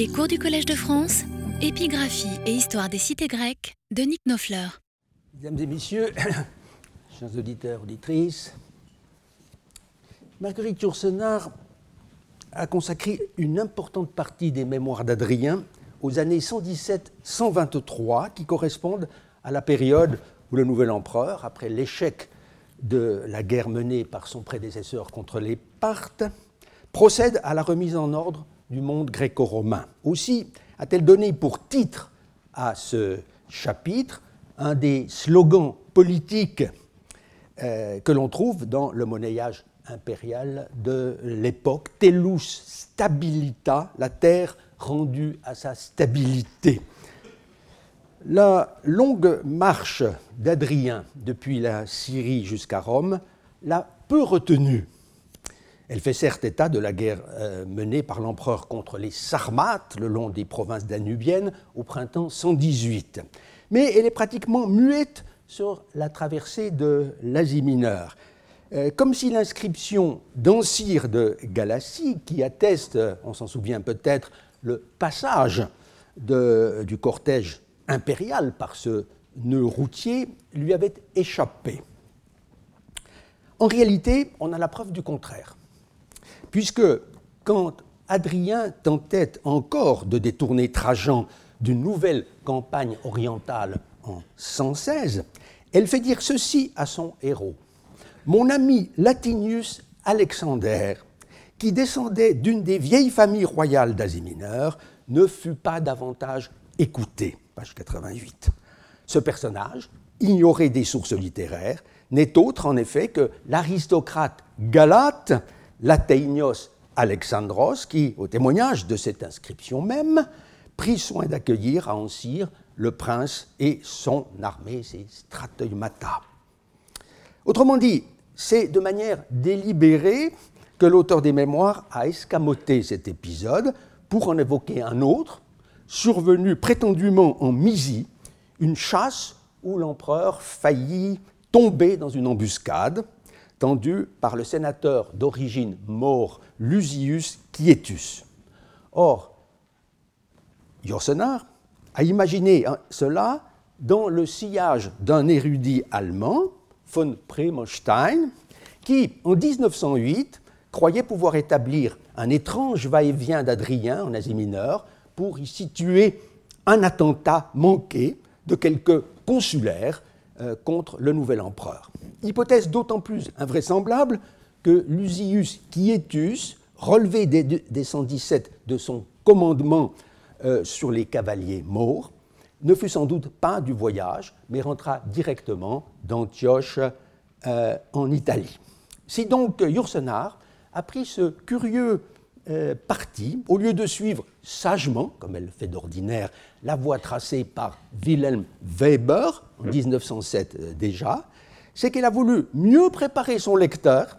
Les cours du Collège de France, épigraphie et histoire des cités grecques de Nick Nofleur. Mesdames et messieurs, chers auditeurs, auditrices, Marguerite Yourcenar a consacré une importante partie des mémoires d'Adrien aux années 117-123 qui correspondent à la période où le nouvel empereur, après l'échec de la guerre menée par son prédécesseur contre les Parthes, procède à la remise en ordre du monde gréco-romain. Aussi a-t-elle donné pour titre à ce chapitre un des slogans politiques euh, que l'on trouve dans le monnayage impérial de l'époque, Tellus stabilita, la terre rendue à sa stabilité. La longue marche d'Adrien depuis la Syrie jusqu'à Rome l'a peu retenue. Elle fait certes état de la guerre euh, menée par l'empereur contre les Sarmates le long des provinces danubiennes au printemps 118. Mais elle est pratiquement muette sur la traversée de l'Asie mineure. Euh, comme si l'inscription d'Ancire de Galatie, qui atteste, on s'en souvient peut-être, le passage du cortège impérial par ce nœud routier, lui avait échappé. En réalité, on a la preuve du contraire, puisque quand Adrien tentait encore de détourner Trajan d'une nouvelle campagne orientale en 116, elle fait dire ceci à son héros. Mon ami Latinius Alexander, qui descendait d'une des vieilles familles royales d'Asie mineure, ne fut pas davantage écouté. Page 88. Ce personnage, ignoré des sources littéraires, n'est autre en effet que l'aristocrate galate Lateinios Alexandros, qui, au témoignage de cette inscription même, prit soin d'accueillir à Ancire le prince et son armée, ses strateumata. Autrement dit, c'est de manière délibérée que l'auteur des mémoires a escamoté cet épisode pour en évoquer un autre, survenu prétendument en Mysie, une chasse où l'empereur faillit tomber dans une embuscade tendue par le sénateur d'origine maure Lusius Quietus. Or, Yourcenar a imaginé cela dans le sillage d'un érudit allemand, von Premonstein, qui, en 1908, croyait pouvoir établir un étrange va-et-vient d'Adrien en Asie mineure pour y situer un attentat manqué de quelques consulaires euh, contre le nouvel empereur. Hypothèse d'autant plus invraisemblable que Lusius Quietus, relevé des, 117 de son commandement euh, sur les cavaliers morts, ne fut sans doute pas du voyage, mais rentra directement d'Antioche euh, en Italie. Si donc Yourcenar a pris ce curieux parti, au lieu de suivre sagement, comme elle fait d'ordinaire, la voie tracée par Wilhelm Weber en 1907 euh, déjà, c'est qu'elle a voulu mieux préparer son lecteur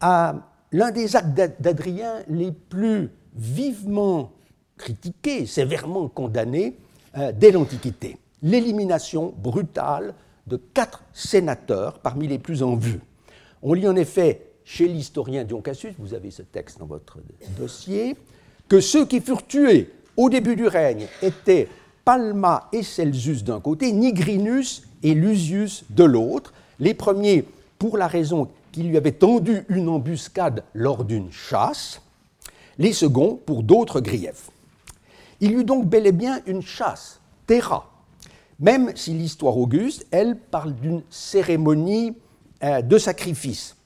à l'un des actes d'Adrien les plus vivement critiqués, sévèrement condamnés euh, dès l'Antiquité, l'élimination brutale de quatre sénateurs parmi les plus en vue. On lit en effet chez l'historien Dion Cassius, vous avez ce texte dans votre dossier, que ceux qui furent tués au début du règne étaient Palma et Celsus d'un côté, Nigrinus et Lusius de l'autre, les premiers pour la raison qu'ils lui avaient tendu une embuscade lors d'une chasse, les seconds pour d'autres griefs. Il eut donc bel et bien une chasse, terra, même si l'histoire auguste, elle, parle d'une cérémonie euh, de sacrifice.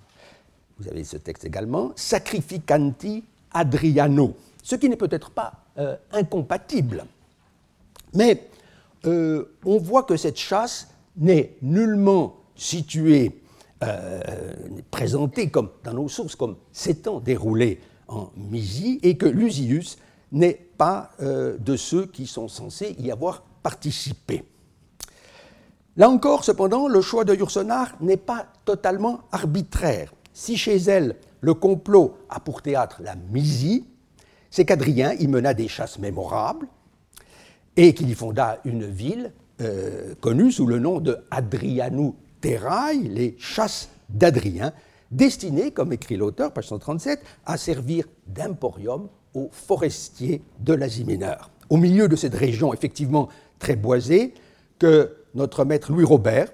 Vous avez ce texte également, Sacrificanti Adriano, ce qui n'est peut-être pas euh, incompatible. Mais euh, on voit que cette chasse n'est nullement située, euh, présentée comme, dans nos sources comme s'étant déroulée en Mysie et que Lusius n'est pas de ceux qui sont censés y avoir participé. Là encore, cependant, le choix de Yourcenar n'est pas totalement arbitraire. Si chez elle, le complot a pour théâtre la Mysie, c'est qu'Adrien y mena des chasses mémorables et qu'il y fonda une ville euh, connue sous le nom de Adrianou Terrae, les chasses d'Adrien, destinées, comme écrit l'auteur, page 137, à servir d'emporium aux forestiers de l'Asie mineure. Au milieu de cette région effectivement très boisée, que notre maître Louis Robert,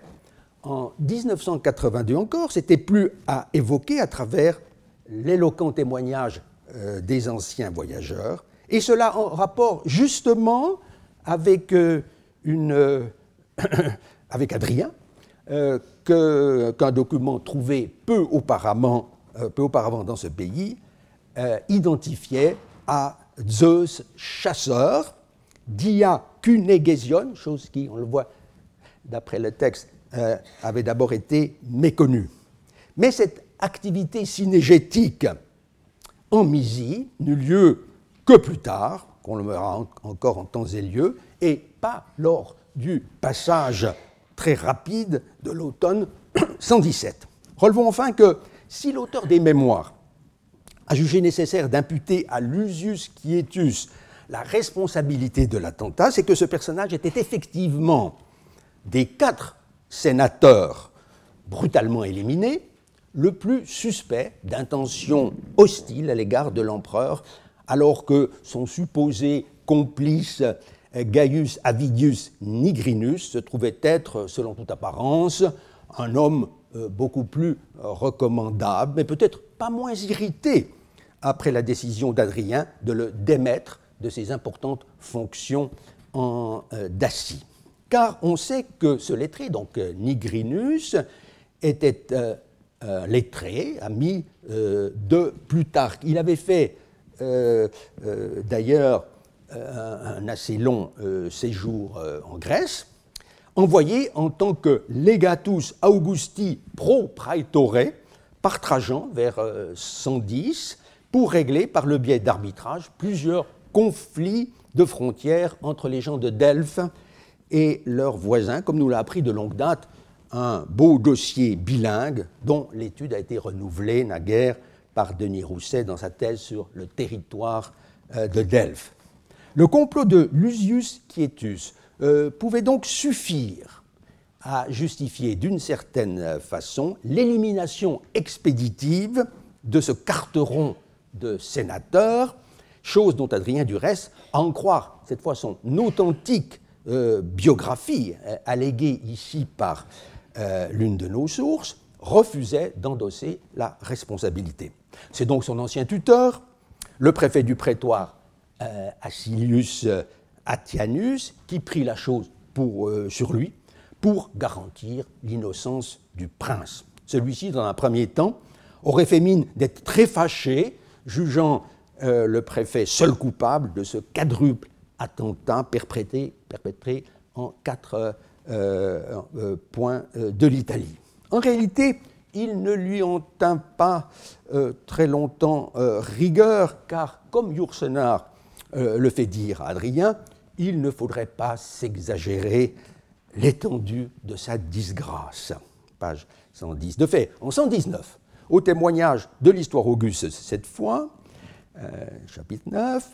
en 1982 encore, s'était plus à évoquer à travers l'éloquent témoignage euh, des anciens voyageurs, et cela en rapport justement avec, euh, une, euh, Adrien, qu'un document trouvé peu auparavant, peu auparavant dans ce pays identifiait à Zeus chasseur, Dia Cunegésion, chose qui, on le voit d'après le texte, avait d'abord été méconnue. Mais cette activité synégétique en Mysie n'eut lieu que plus tard, qu'on le verra encore en temps et lieu, et pas lors du passage très rapide de l'automne 117. Relevons enfin que si l'auteur des mémoires a jugé nécessaire d'imputer à Lusius Quietus la responsabilité de l'attentat, c'est que ce personnage était effectivement des quatre sénateurs brutalement éliminés, le plus suspect d'intentions hostiles à l'égard de l'empereur, alors que son supposé complice Gaius Avidius Nigrinus se trouvait être, selon toute apparence, un homme euh, beaucoup plus recommandable, mais peut-être pas moins irrité après la décision d'Adrien de le démettre de ses importantes fonctions en euh, Dacie. Car on sait que ce lettré, donc euh, Nigrinus, était euh, lettré, ami euh, de Plutarque. Il avait fait euh, d'ailleurs un, assez long séjour en Grèce, envoyé en tant que legatus Augusti pro praetore par Trajan vers 110 pour régler par le biais d'arbitrage plusieurs conflits de frontières entre les gens de Delphes et leurs voisins, comme nous l'a appris de longue date un beau dossier bilingue dont l'étude a été renouvelée naguère par Denis Rousset dans sa thèse sur le territoire euh, de Delphes. Le complot de Lusius Quietus euh, pouvait donc suffire à justifier d'une certaine façon l'élimination expéditive de ce carteron de sénateurs, chose dont Adrien Durès, à en croire cette fois son authentique euh, biographie, alléguée ici par euh, l'une de nos sources, refusait d'endosser la responsabilité. C'est donc son ancien tuteur, le préfet du prétoire euh, Acilius euh, Atianus, qui prit la chose sur lui pour garantir l'innocence du prince. Celui-ci, dans un premier temps, aurait fait mine d'être très fâché, jugeant le préfet seul coupable de ce quadruple attentat perpétré, perpétré en quatre point euh, de l'Italie. En réalité, il ne lui en tint pas très longtemps rigueur, car comme Yourcenar le fait dire à Adrien, il ne faudrait pas s'exagérer l'étendue de sa disgrâce. Page 110. De fait, en 119, au témoignage de l'histoire auguste cette fois, chapitre 9,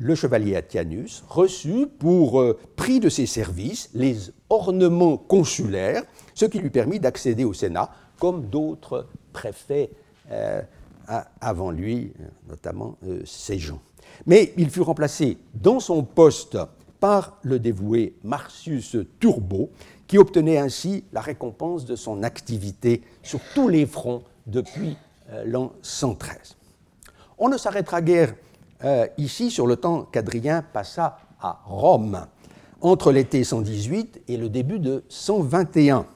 le chevalier Atianus reçut pour euh, prix de ses services les ornements consulaires, ce qui lui permit d'accéder au Sénat, comme d'autres préfets euh, avant lui, notamment euh, gens. Mais il fut remplacé dans son poste par le dévoué Marcius Turbo, qui obtenait ainsi la récompense de son activité sur tous les fronts depuis euh, l'an 113. On ne s'arrêtera guère euh, ici sur le temps qu'Adrien passa à Rome, entre l'été 118 et le début de 121,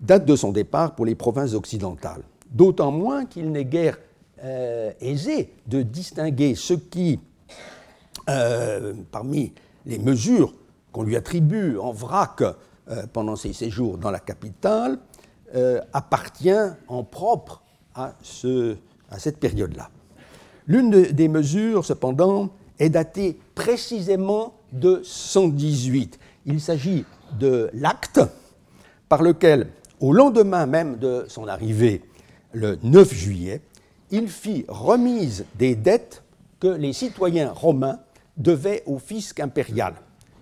date de son départ pour les provinces occidentales. D'autant moins qu'il n'est guère euh, aisé de distinguer ce qui, euh, parmi les mesures qu'on lui attribue en vrac pendant ses séjours dans la capitale, appartient en propre à, ce, à cette période-là. L'une des mesures, cependant, est datée précisément de 118. Il s'agit de l'acte par lequel, au lendemain même de son arrivée, le 9 juillet, il fit remise des dettes que les citoyens romains devaient au fisc impérial,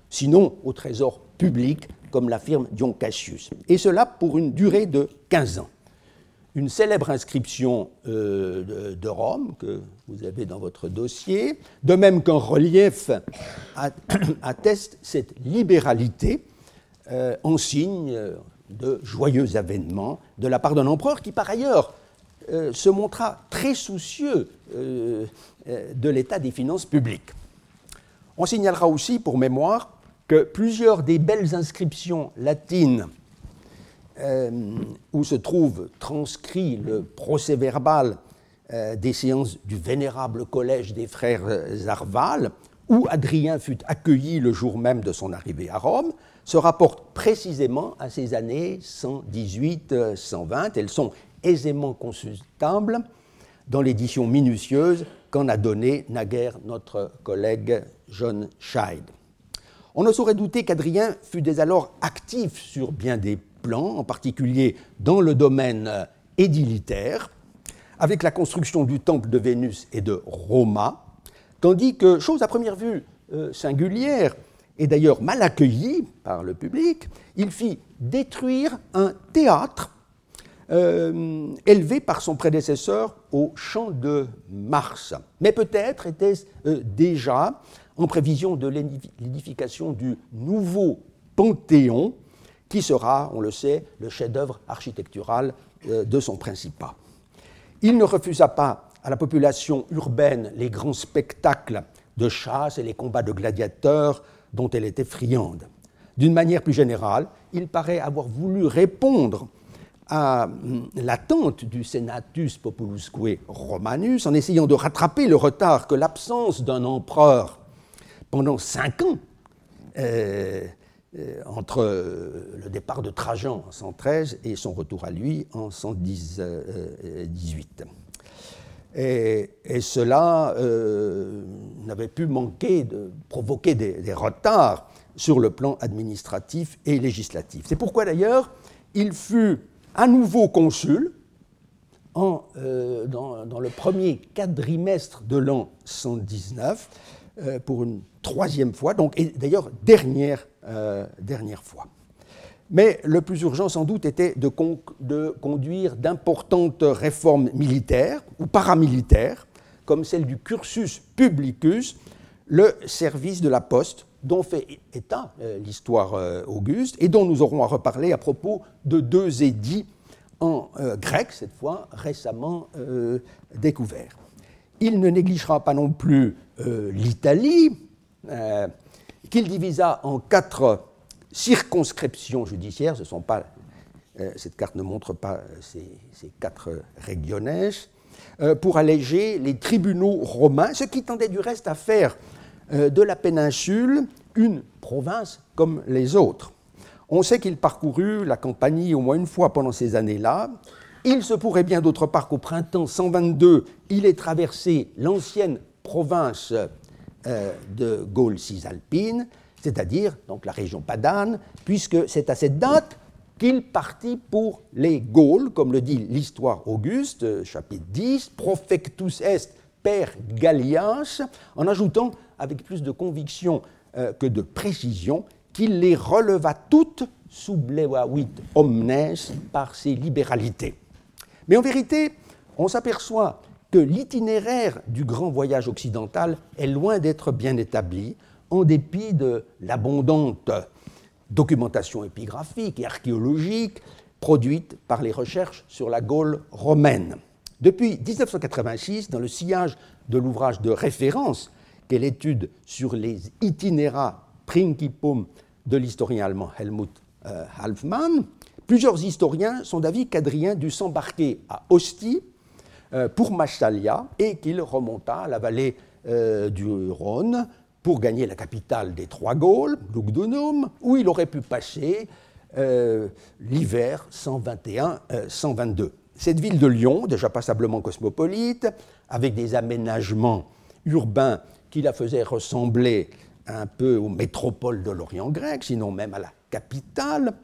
sinon au trésor public, comme l'affirme Dion Cassius, et cela pour une durée de 15 ans. Une célèbre inscription euh, de, Rome que vous avez dans votre dossier, de même qu'un relief atteste cette libéralité euh, en signe de joyeux avènements de la part d'un empereur qui, par ailleurs, euh, se montra très soucieux de l'état des finances publiques. On signalera aussi, pour mémoire, que plusieurs des belles inscriptions latines euh, où se trouve transcrit le procès verbal euh, des séances du vénérable collège des frères Zarval, où Adrien fut accueilli le jour même de son arrivée à Rome, se rapportent précisément à ces années 118-120. Elles sont aisément consultables dans l'édition minutieuse qu'en a donnée naguère notre collègue John Scheid. On ne saurait douter qu'Adrien fut dès alors actif sur bien des plans, en particulier dans le domaine euh, édilitaire, avec la construction du temple de Vénus et de Roma, tandis que, chose à première vue euh, singulière, et d'ailleurs mal accueillie par le public, il fit détruire un théâtre euh, élevé par son prédécesseur au champ de Mars. Mais peut-être était-ce déjà en prévision de l'édification du nouveau Panthéon qui sera, on le sait, le chef-d'œuvre architectural euh, de son principat. Il ne refusa pas à la population urbaine les grands spectacles de chasse et les combats de gladiateurs dont elle était friande. D'une manière plus générale, il paraît avoir voulu répondre à hum, l'attente du Senatus Populusque Romanus en essayant de rattraper le retard que l'absence d'un empereur pendant cinq ans euh, entre euh, le départ de Trajan en 113 et son retour à lui en 118. Et, cela euh, n'avait pu manquer de provoquer des, retards sur le plan administratif et législatif. C'est pourquoi d'ailleurs il fut à nouveau consul dans, le premier quadrimestre de l'an 119 pour une troisième fois, donc, et d'ailleurs dernière euh, dernière fois. Mais le plus urgent, sans doute, était de, conduire d'importantes réformes militaires ou paramilitaires, comme celle du cursus publicus, le service de la poste, dont fait état euh, l'histoire euh, auguste, et dont nous aurons à reparler à propos de deux édits en grec, cette fois récemment découverts. Il ne négligera pas non plus l'Italie, qu'il divisa en quatre circonscriptions judiciaires. Ce sont pas, euh, cette carte ne montre pas ces, quatre regiones, euh, pour alléger les tribunaux romains, ce qui tendait du reste à faire euh, de la péninsule une province comme les autres. On sait qu'il parcourut la Campanie au moins une fois pendant ces années-là. Il se pourrait bien d'autre part qu'au printemps 122, il ait traversé l'ancienne province de Gaule cisalpine, c'est-à-dire donc la région padane, puisque c'est à cette date qu'il partit pour les Gaules, comme le dit l'histoire Auguste, euh, chapitre 10, Profectus est per Gallias, en ajoutant avec plus de conviction euh, que de précision qu'il les releva toutes sous blewavit omnes par ses libéralités. Mais en vérité, on s'aperçoit que l'itinéraire du grand voyage occidental est loin d'être bien établi, en dépit de l'abondante documentation épigraphique et archéologique produite par les recherches sur la Gaule romaine. Depuis 1986, dans le sillage de l'ouvrage de référence qu'est l'étude sur les itinéra principum de l'historien allemand Helmut euh, Halfmann, plusieurs historiens sont d'avis qu'Adrien dut s'embarquer à Ostie pour Massalia et qu'il remonta à la vallée euh, du Rhône pour gagner la capitale des Trois Gaules, Lugdunum, où il aurait pu passer euh, l'hiver 121-122. Euh, Cette ville de Lyon, déjà passablement cosmopolite, avec des aménagements urbains qui la faisaient ressembler un peu aux métropoles de l'Orient grec, sinon même à la capitale,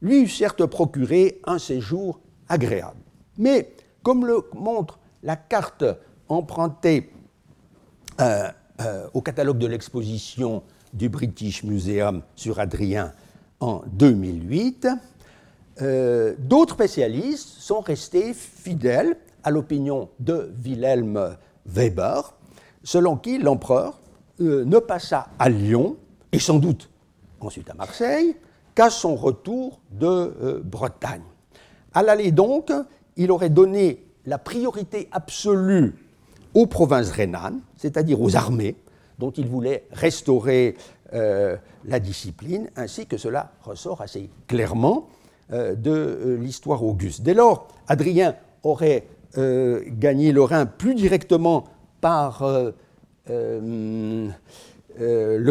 lui eut certes procuré un séjour agréable. Mais, comme le montre la carte empruntée euh, euh, au catalogue de l'exposition du British Museum sur Adrien en 2008, d'autres spécialistes sont restés fidèles à l'opinion de Wilhelm Weber, selon qui l'empereur ne passa à Lyon, et sans doute ensuite à Marseille, qu'à son retour de Bretagne. À donc, il aurait donné la priorité absolue aux provinces rhénanes, c'est-à-dire aux armées, dont il voulait restaurer euh, la discipline, ainsi que cela ressort assez clairement euh, de euh, l'histoire auguste. Dès lors, Adrien aurait gagné le Rhin plus directement par le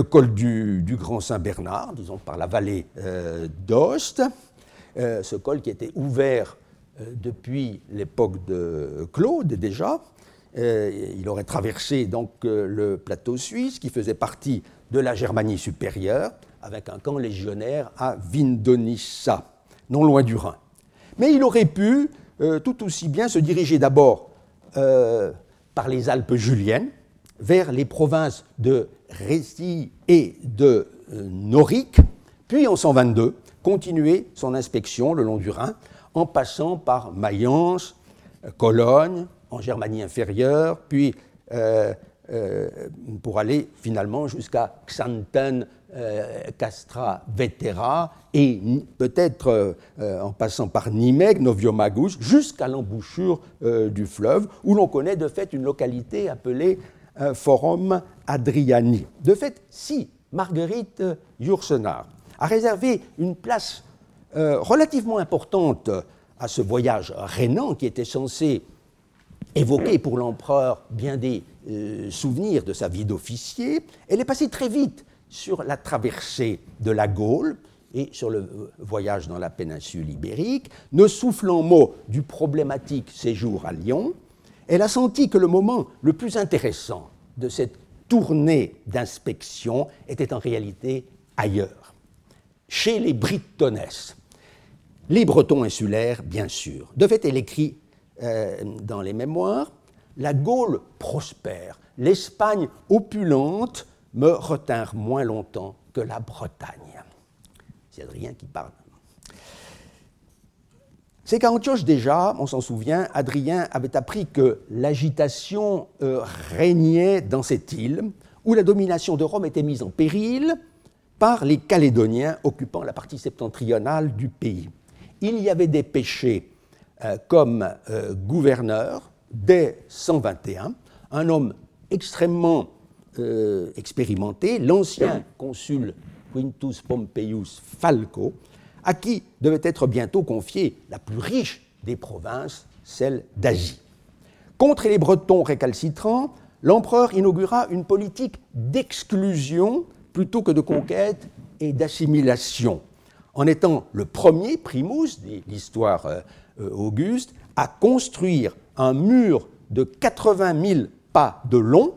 col du, du Grand Saint-Bernard, disons par la vallée d'Ost, ce col qui était ouvert depuis l'époque de Claude déjà, euh, il aurait traversé donc euh, le plateau suisse qui faisait partie de la Germanie supérieure avec un camp légionnaire à Vindonissa, non loin du Rhin. Mais il aurait pu euh, tout aussi bien se diriger d'abord par les Alpes juliennes vers les provinces de Rhétie et de Norique, puis en 122 continuer son inspection le long du Rhin en passant par Mayence, Cologne, en Germanie inférieure, puis euh, euh, pour aller finalement jusqu'à Xanten, euh, Castra, Vetera, et peut-être en passant par Nimeg, Noviomagus, jusqu'à l'embouchure du fleuve, où l'on connaît de fait une localité appelée Forum Adriani. De fait, si Marguerite Yourcenar a réservé une place relativement importante à ce voyage rénan qui était censé évoquer pour l'empereur bien des euh, souvenirs de sa vie d'officier, elle est passée très vite sur la traversée de la Gaule et sur le euh, voyage dans la péninsule ibérique, ne soufflant mot du problématique séjour à Lyon, elle a senti que le moment le plus intéressant de cette tournée d'inspection était en réalité ailleurs, chez les Britonnes, les Bretons insulaires, bien sûr. De fait, elle écrit euh, dans les mémoires, la Gaule prospère, l'Espagne opulente me retinrent moins longtemps que la Bretagne. C'est Adrien qui parle. C'est qu'à Antioche déjà, on s'en souvient, Adrien avait appris que l'agitation euh, régnait dans cette île, où la domination de Rome était mise en péril par les Calédoniens occupant la partie septentrionale du pays. Il y avait des péchés euh, comme euh, gouverneur dès 121, un homme extrêmement euh, expérimenté, l'ancien consul Quintus Pompeius Falco, à qui devait être bientôt confiée la plus riche des provinces, celle d'Asie. Contre les Bretons récalcitrants, l'empereur inaugura une politique d'exclusion plutôt que de conquête et d'assimilation, en étant le premier primus de l'histoire euh, Auguste à construire un mur de 80 000 pas de long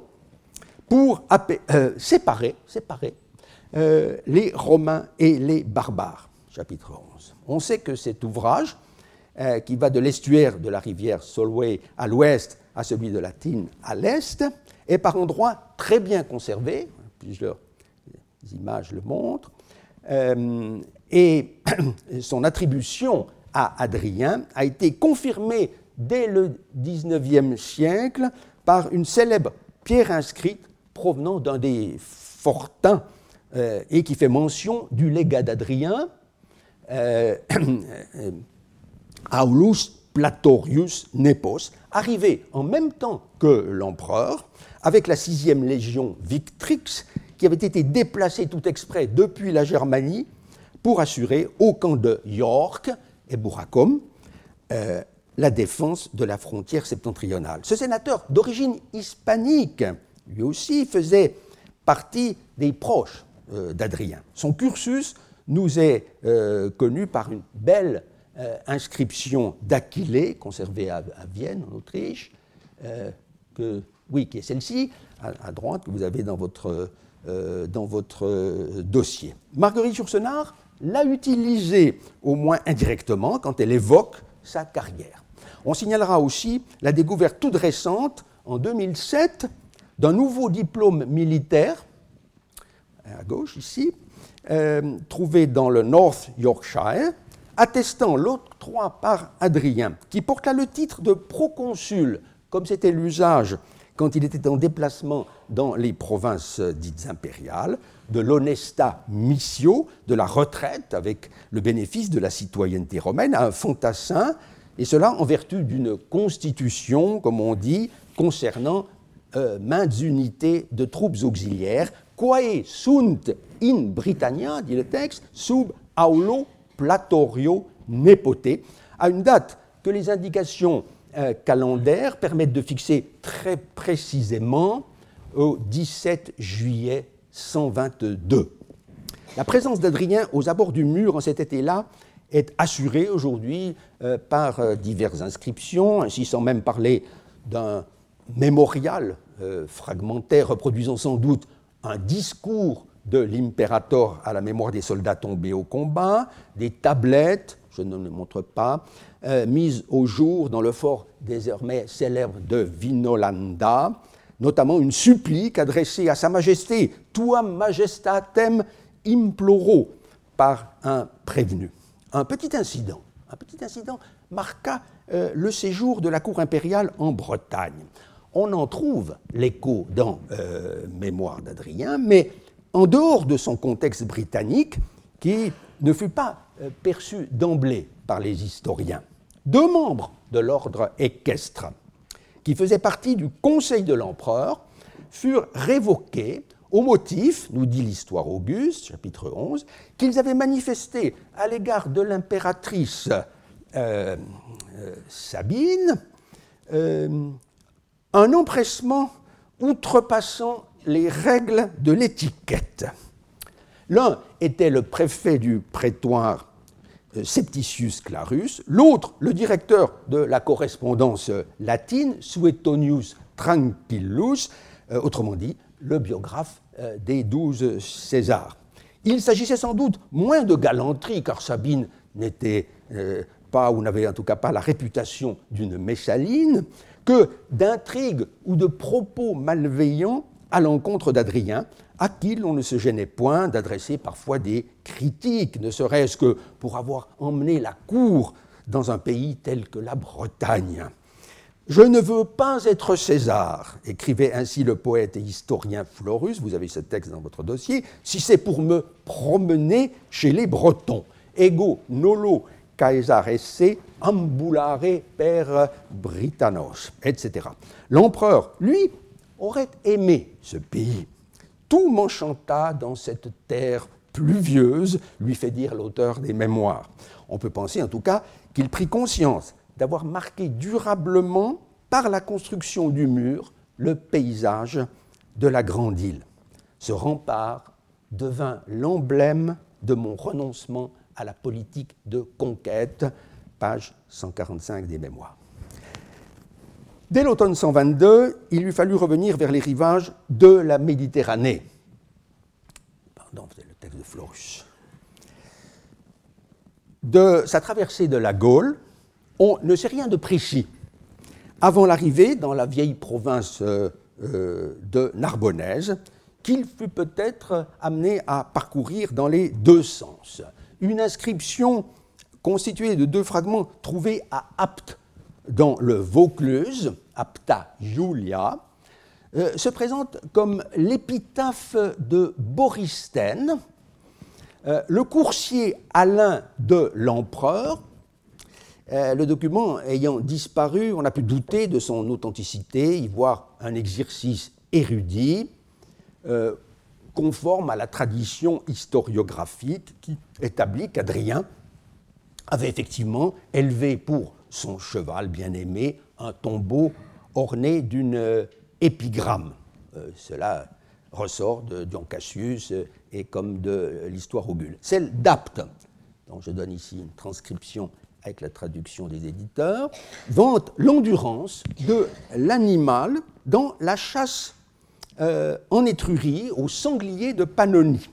pour euh, séparer, séparer euh, les Romains et les barbares. Chapitre 11. On sait que cet ouvrage, qui va de l'estuaire de la rivière Solway à l'ouest à celui de la Tine à l'est, est par endroits très bien conservé, plusieurs images le montrent, et son attribution à Adrien a été confirmé dès le XIXe siècle par une célèbre pierre inscrite provenant d'un des fortins euh, et qui fait mention du légat d'Adrien, euh, Aulus Platorius Nepos, arrivé en même temps que l'empereur, avec la sixième légion Victrix, qui avait été déplacée tout exprès depuis la Germanie pour assurer au camp de York et Bouracom, euh, la défense de la frontière septentrionale. Ce sénateur d'origine hispanique, lui aussi, faisait partie des proches euh, d'Adrien. Son cursus nous est euh, connu par une belle inscription d'Aquilée, conservée à, Vienne, en Autriche, qui est celle-ci, à, droite, que vous avez dans votre, dans votre dossier. Marguerite Yourcenar l'a utilisé, au moins indirectement, quand elle évoque sa carrière. On signalera aussi la découverte toute récente, en 2007, d'un nouveau diplôme militaire, à gauche ici, euh, trouvé dans le North Yorkshire, attestant l'octroi par Adrien, qui porte là le titre de proconsul, comme c'était l'usage quand il était en déplacement dans les provinces dites impériales, de l'honesta missio, de la retraite avec le bénéfice de la citoyenneté romaine, à un fantassin, et cela en vertu d'une constitution, comme on dit, concernant euh, maintes unités de troupes auxiliaires, quae sunt in Britannia, dit le texte, sub aulo platorio nepote, à une date que les indications euh, calendaires permettent de fixer très précisément au 17 juillet 122. La présence d'Adrien aux abords du mur en cet été-là est assurée aujourd'hui euh, par euh, diverses inscriptions, ainsi sans même parler d'un mémorial fragmentaire reproduisant sans doute un discours de l'impérator à la mémoire des soldats tombés au combat, des tablettes, je ne les montre pas, euh, mises au jour dans le fort désormais célèbre de Vinolanda, notamment une supplique adressée à Sa Majesté, Tuam Majestatem imploro, par un prévenu. Un petit incident, un petit incident marqua euh, le séjour de la cour impériale en Bretagne. On en trouve l'écho dans euh, Mémoire d'Adrien, mais en dehors de son contexte britannique, qui ne fut pas euh, perçu d'emblée par les historiens. Deux membres de l'ordre équestre, qui faisaient partie du conseil de l'empereur, furent révoqués au motif, nous dit l'histoire Auguste, chapitre 11, qu'ils avaient manifesté à l'égard de l'impératrice euh, euh, Sabine un empressement outrepassant les règles de l'étiquette. L'un était le préfet du prétoire euh, Septicius Clarus, l'autre le directeur de la correspondance latine Suetonius Tranquillus, euh, autrement dit le biographe euh, des douze Césars. Il s'agissait sans doute moins de galanterie, car Sabine n'était pas, ou n'avait en tout cas pas la réputation d'une Messaline, que d'intrigues ou de propos malveillants à l'encontre d'Adrien, à qui l'on ne se gênait point d'adresser parfois des critiques, ne serait-ce que pour avoir emmené la cour dans un pays tel que la Bretagne. Je ne veux pas être César, écrivait ainsi le poète et historien Florus, vous avez ce texte dans votre dossier, si c'est pour me promener chez les Bretons. Ego nolo Caesar esse ambulare per Britannos, etc. L'empereur, lui, aurait aimé ce pays. Tout m'enchanta dans cette terre pluvieuse, lui fait dire l'auteur des mémoires. On peut penser en tout cas qu'il prit conscience d'avoir marqué durablement par la construction du mur le paysage de la grande île. Ce rempart devint l'emblème de mon renoncement à la politique de conquête, page 145 des mémoires. Dès l'automne 122, il lui fallut revenir vers les rivages de la Méditerranée. Pardon, c'est le texte de Florus. De sa traversée de la Gaule, on ne sait rien de précis. Avant l'arrivée dans la vieille province euh, euh, de Narbonnaise, qu'il fut peut-être amené à parcourir dans les deux sens. Une inscription constituée de deux fragments trouvés à Apt dans le Vaucluse, Apta Julia, euh, se présente comme l'épitaphe de Boristen, euh, le coursier Alain de l'empereur. Euh, le document ayant disparu, on a pu douter de son authenticité, y voir un exercice érudit, conforme à la tradition historiographique qui établit qu'Adrien avait effectivement élevé pour son cheval bien-aimé, un tombeau orné d'une euh, épigramme. Euh, cela ressort de Dion Cassius et comme de l'histoire augule. Celle d'Apte, dont je donne ici une transcription avec la traduction des éditeurs, vante l'endurance de l'animal dans la chasse euh, en Étrurie au sanglier de Pannonie.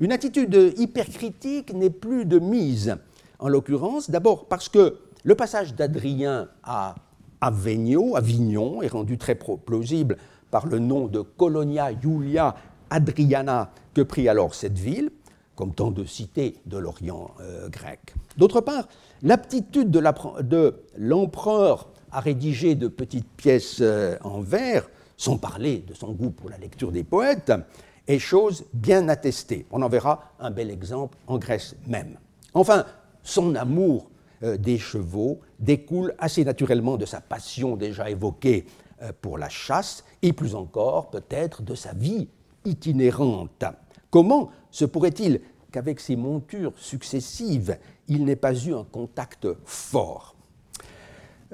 Une attitude hypercritique n'est plus de mise, en l'occurrence, d'abord parce que le passage d'Adrien à Avignon est rendu très plausible par le nom de Colonia Julia Adriana que prit alors cette ville, comme tant de cités de l'Orient euh, grec. D'autre part, l'aptitude de l'empereur à rédiger de petites pièces euh, en vers, sans parler de son goût pour la lecture des poètes, est chose bien attestée. On en verra un bel exemple en Grèce même. Enfin, son amour euh, des chevaux découle assez naturellement de sa passion déjà évoquée euh, pour la chasse et plus encore peut-être de sa vie itinérante. Comment se pourrait-il qu'avec ces montures successives, il n'ait pas eu un contact fort?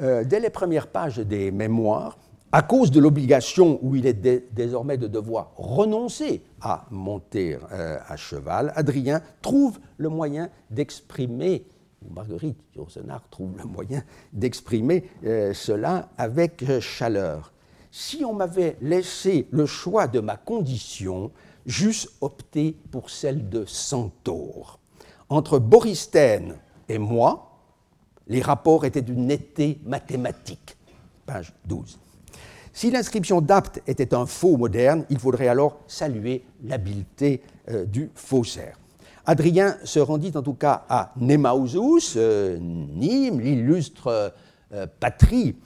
Euh, Dès les premières pages des mémoires, à cause de l'obligation où il est désormais de devoir renoncer à monter à cheval, Adrien trouve le moyen d'exprimer, Marguerite Yourcenar trouve le moyen d'exprimer euh, cela avec chaleur. Si on m'avait laissé le choix de ma condition, j'eusse opté pour celle de centaure. Entre Boristène et moi, les rapports étaient d'une netteté mathématique. Page 12. Si l'inscription d'Apt était un faux moderne, il faudrait alors saluer l'habileté euh, du faussaire. Adrien se rendit en tout cas à Nemausus, euh, Nîmes, l'illustre euh, patrie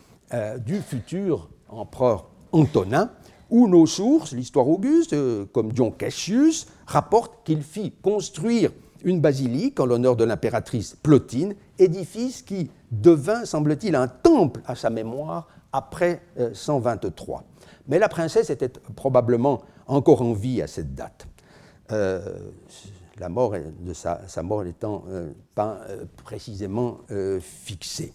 du futur empereur Antonin, où nos sources, l'histoire auguste, comme Dion Cassius, rapportent qu'il fit construire une basilique en l'honneur de l'impératrice Plotine, édifice qui devint, semble-t-il, un temple à sa mémoire après 123. Euh, Mais la princesse était probablement encore en vie à cette date. Euh, la mort de sa, mort n'étant euh, pas précisément fixée.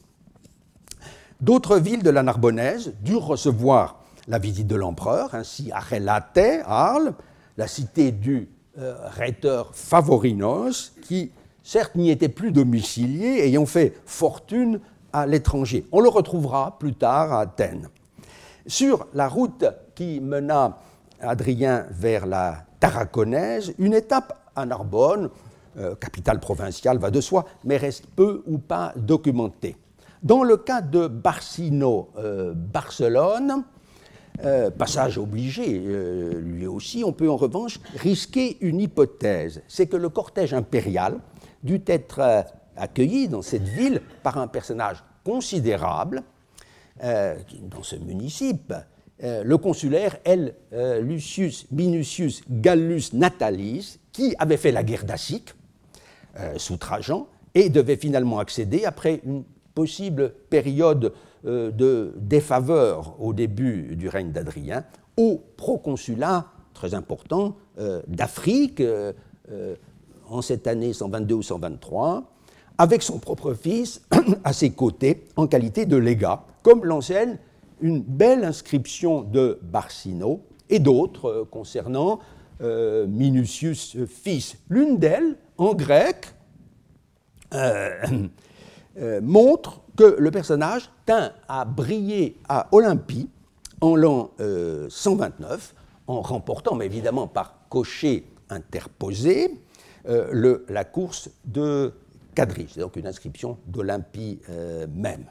D'autres villes de la Narbonnaise durent recevoir la visite de l'empereur, ainsi Arelate, Arles, la cité du rhéteur Favorinos, qui certes n'y était plus domicilié, ayant fait fortune à l'étranger. On le retrouvera plus tard à Athènes. Sur la route qui mena Adrien vers la Tarraconaise, une étape à Narbonne, euh, capitale provinciale, va de soi, mais reste peu ou pas documentée. Dans le cas de Barcino-Barcelone, euh, passage obligé, euh, lui aussi, on peut en revanche risquer une hypothèse, c'est que le cortège impérial dut être accueilli dans cette ville par un personnage considérable euh, dans ce municipe, euh, le consulaire L. Euh, Lucius Minucius Gallus Natalis, qui avait fait la guerre dacique sous Trajan et devait finalement accéder, après une possible période de défaveur au début du règne d'Adrien, au proconsulat très important d'Afrique en cette année 122 ou 123, avec son propre fils à ses côtés en qualité de légat, comme l'enseigne une belle inscription de Barsino et d'autres euh, concernant euh, Minucius fils. L'une d'elles, en grec, euh, montre que le personnage tint à briller à Olympie en l'an 129, en remportant, mais évidemment par cocher interposé, la course de c'est donc une inscription d'Olympie euh, même.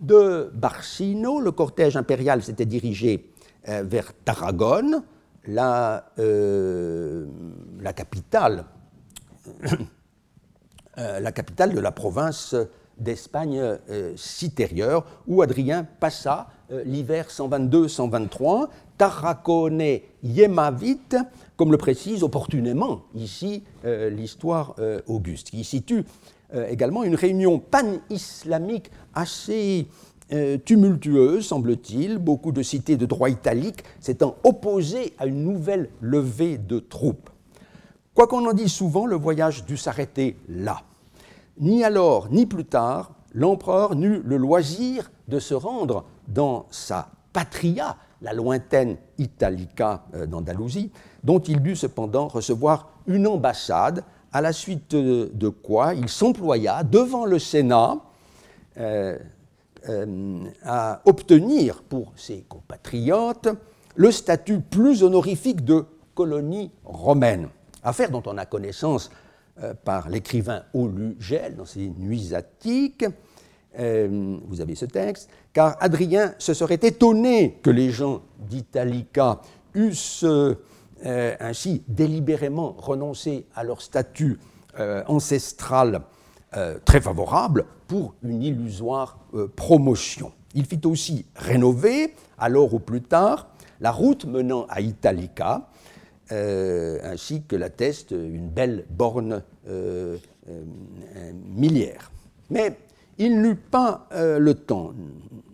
De Barcino, le cortège impérial s'était dirigé euh, vers Tarragone, la, euh, la capitale, de la province d'Espagne citérieure, où Adrien passa l'hiver 122-123. Tarracone Yemavit, comme le précise opportunément ici euh, l'histoire euh, auguste, qui situe euh, également une réunion pan-islamique assez tumultueuse, semble-t-il, beaucoup de cités de droit italique s'étant opposées à une nouvelle levée de troupes. Quoi qu'on en dise souvent, le voyage dut s'arrêter là. Ni alors, ni plus tard, l'empereur n'eut le loisir de se rendre dans sa patria, la lointaine Italica d'Andalousie, dont il dut cependant recevoir une ambassade, à la suite de quoi il s'employa devant le Sénat euh, euh, à obtenir pour ses compatriotes le statut plus honorifique de colonie romaine, affaire dont on a connaissance euh, par l'écrivain Olugel dans ses Nuits attiques. vous avez ce texte, car Adrien se serait étonné que les gens d'Italica eussent ainsi délibérément renoncer à leur statut euh, très favorable pour une illusoire promotion. Il fit aussi rénover, alors ou plus tard, la route menant à Italica, ainsi que l'atteste une belle borne millière. Mais il n'eut pas le temps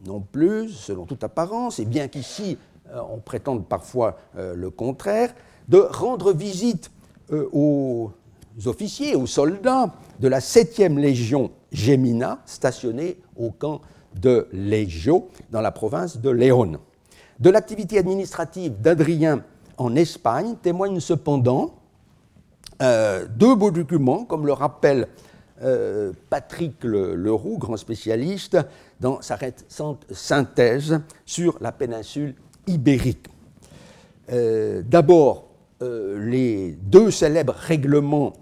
non plus, selon toute apparence, et bien qu'ici euh, on prétende parfois euh, le contraire, de rendre visite euh, aux officiers, aux soldats de la 7e légion Gemina, stationnée au camp de Legio, dans la province de Léon. De l'activité administrative d'Adrien en Espagne témoignent cependant deux beaux documents, comme le rappelle Patrick Leroux, grand spécialiste, dans sa récente synthèse sur la péninsule ibérique. Euh, d'abord, euh, les deux célèbres règlements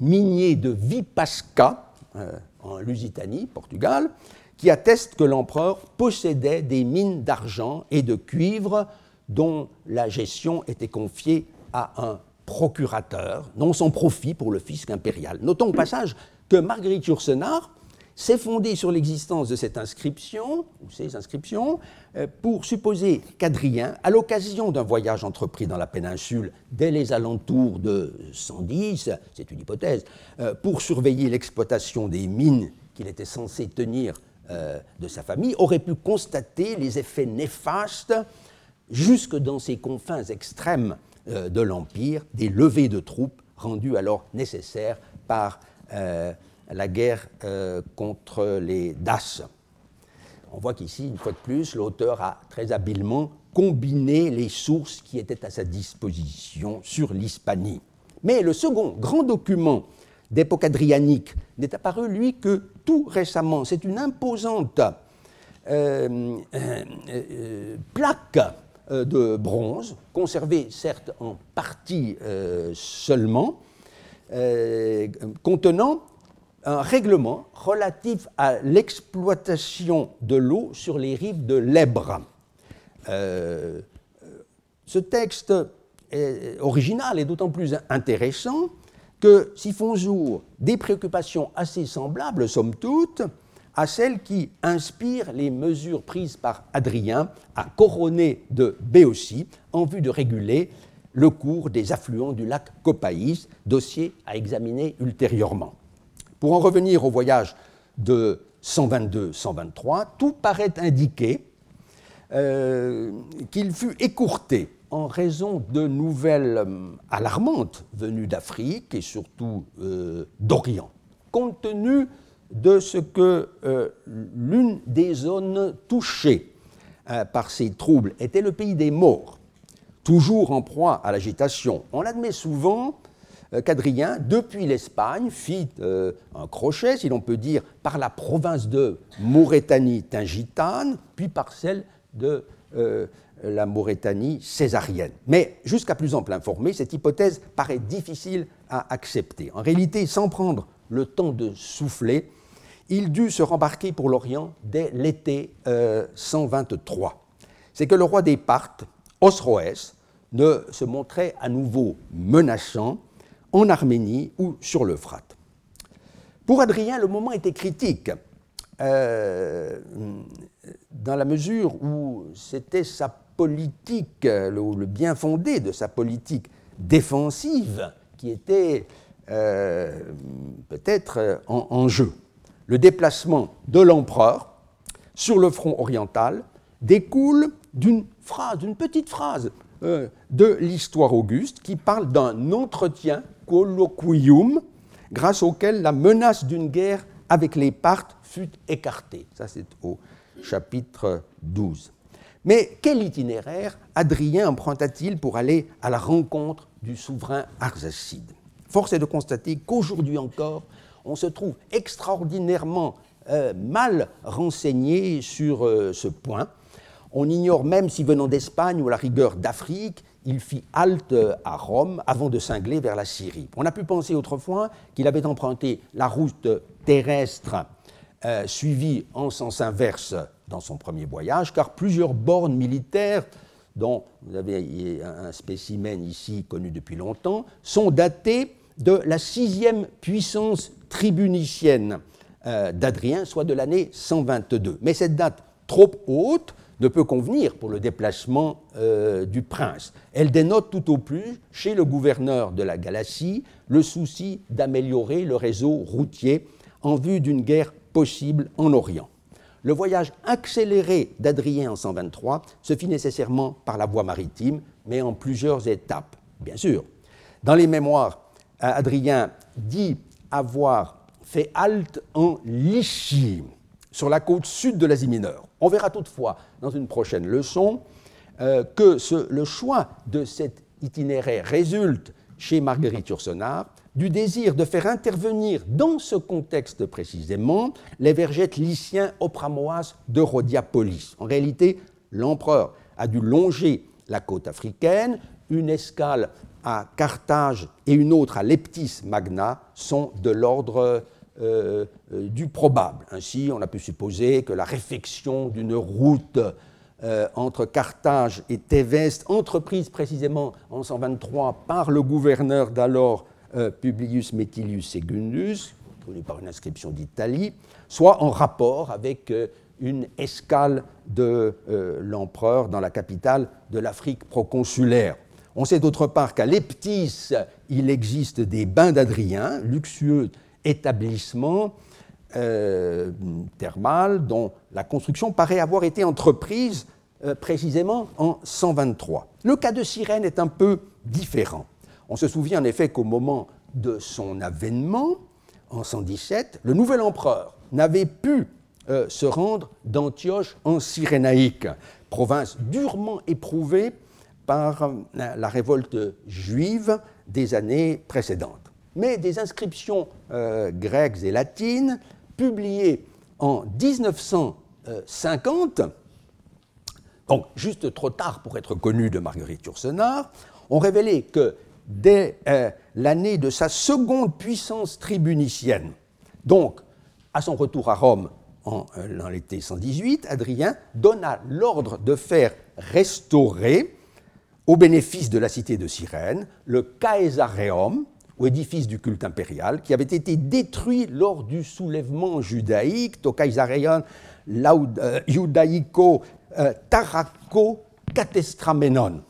miniers de Vipasca, euh, en Lusitanie, Portugal, qui attestent que l'empereur possédait des mines d'argent et de cuivre dont la gestion était confiée à un procurateur, non sans profit pour le fisc impérial. Notons au passage que Marguerite Yourcenar s'est fondé sur l'existence de cette inscription, ou ces inscriptions, euh, pour supposer qu'Adrien, à l'occasion d'un voyage entrepris dans la péninsule dès les alentours de 110, c'est une hypothèse, euh, pour surveiller l'exploitation des mines qu'il était censé tenir euh, de sa famille, aurait pu constater les effets néfastes, jusque dans ces confins extrêmes de l'Empire, des levées de troupes rendues alors nécessaires par la guerre euh, contre les DAS. On voit qu'ici, une fois de plus, l'auteur a très habilement combiné les sources qui étaient à sa disposition sur l'Hispanie. Mais le second grand document d'époque adrianique n'est apparu, lui, que tout récemment. C'est une imposante euh, euh, plaque de bronze, conservée certes en partie seulement, contenant un règlement relatif à l'exploitation de l'eau sur les rives de l'Ebre. Euh, ce texte est original et d'autant plus intéressant que s'y font jour des préoccupations assez semblables, somme toute, à celles qui inspirent les mesures prises par Adrien à Coroné de Béotie en vue de réguler le cours des affluents du lac Copaïs, dossier à examiner ultérieurement. Pour en revenir au voyage de 122-123, tout paraît indiquer euh, qu'il fut écourté en raison de nouvelles euh, alarmantes venues d'Afrique et surtout euh, d'Orient, compte tenu de ce que l'une des zones touchées par ces troubles était le pays des morts, toujours en proie à l'agitation. On l'admet souvent qu'Adrien, depuis l'Espagne, fit euh, un crochet, si l'on peut dire, par la province de Maurétanie tingitane, puis par celle de euh, la Maurétanie césarienne. Mais jusqu'à plus ample informé, cette hypothèse paraît difficile à accepter. En réalité, sans prendre le temps de souffler, il dut se rembarquer pour l'Orient dès l'été 123. C'est que le roi des Parthes, Osroès, ne se montrait à nouveau menaçant en Arménie ou sur l'Euphrate. Pour Adrien, le moment était critique, euh, dans la mesure où c'était sa politique, le, bien fondé de sa politique défensive qui était euh, peut-être en, jeu. Le déplacement de l'empereur sur le front oriental découle d'une phrase, d'une petite phrase euh, de l'histoire auguste qui parle d'un entretien colloquium grâce auquel la menace d'une guerre avec les Parthes fut écartée. Ça, c'est au chapitre 12. Mais quel itinéraire Adrien emprunta-t-il pour aller à la rencontre du souverain arsacide? Force est de constater qu'aujourd'hui encore, on se trouve extraordinairement euh, mal renseigné sur euh, ce point. On ignore même si venant d'Espagne ou la rigueur d'Afrique, il fit halte à Rome avant de cingler vers la Syrie. On a pu penser autrefois qu'il avait emprunté la route terrestre euh, suivie en sens inverse dans son premier voyage, car plusieurs bornes militaires, dont vous avez un spécimen ici connu depuis longtemps, sont datées de la sixième puissance tribunicienne d'Adrien soit de l'année 122. Mais cette date trop haute ne peut convenir pour le déplacement du prince. Elle dénote tout au plus, chez le gouverneur de la Galatie, le souci d'améliorer le réseau routier en vue d'une guerre possible en Orient. Le voyage accéléré d'Adrien en 123 se fit nécessairement par la voie maritime, mais en plusieurs étapes, bien sûr. Dans les mémoires, Adrien dit avoir fait halte en Lycie, sur la côte sud de l'Asie mineure. On verra toutefois dans une prochaine leçon euh, que le choix de cet itinéraire résulte chez Marguerite Yourcenar du désir de faire intervenir dans ce contexte précisément les vergettes lyciens opramoises de Rhodiapolis. En réalité, l'empereur a dû longer la côte africaine, une escale à Carthage et une autre à Leptis Magna sont de l'ordre euh, euh, du probable. Ainsi, on a pu supposer que la réfection d'une route euh, entre Carthage et Thébès, entreprise précisément en 123 par le gouverneur d'alors Publius Metilius Segundus, connu par une inscription d'Italie, soit en rapport avec une escale de l'empereur dans la capitale de l'Afrique proconsulaire. On sait d'autre part qu'à Leptis, il existe des bains d'Adrien, luxueux établissements euh, thermales dont la construction paraît avoir été entreprise précisément en 123. Le cas de Cyrène est un peu différent. On se souvient en effet qu'au moment de son avènement, en 117, le nouvel empereur n'avait pu euh, se rendre d'Antioche en Cyrénaïque, province durement éprouvée par euh, la révolte juive des années précédentes. Mais des inscriptions euh, grecques et latines, publiées en 1950, donc juste trop tard pour être connues de Marguerite Yourcenar, ont révélé que dès euh, l'année de sa seconde puissance tribunicienne. Donc, à son retour à Rome en, euh, l'été 118, Adrien donna l'ordre de faire restaurer, au bénéfice de la cité de Cyrène, le Caesareum, ou édifice du culte impérial, qui avait été détruit lors du soulèvement judaïque, to Caesareum euh, Judaico Taraco Catestramenon.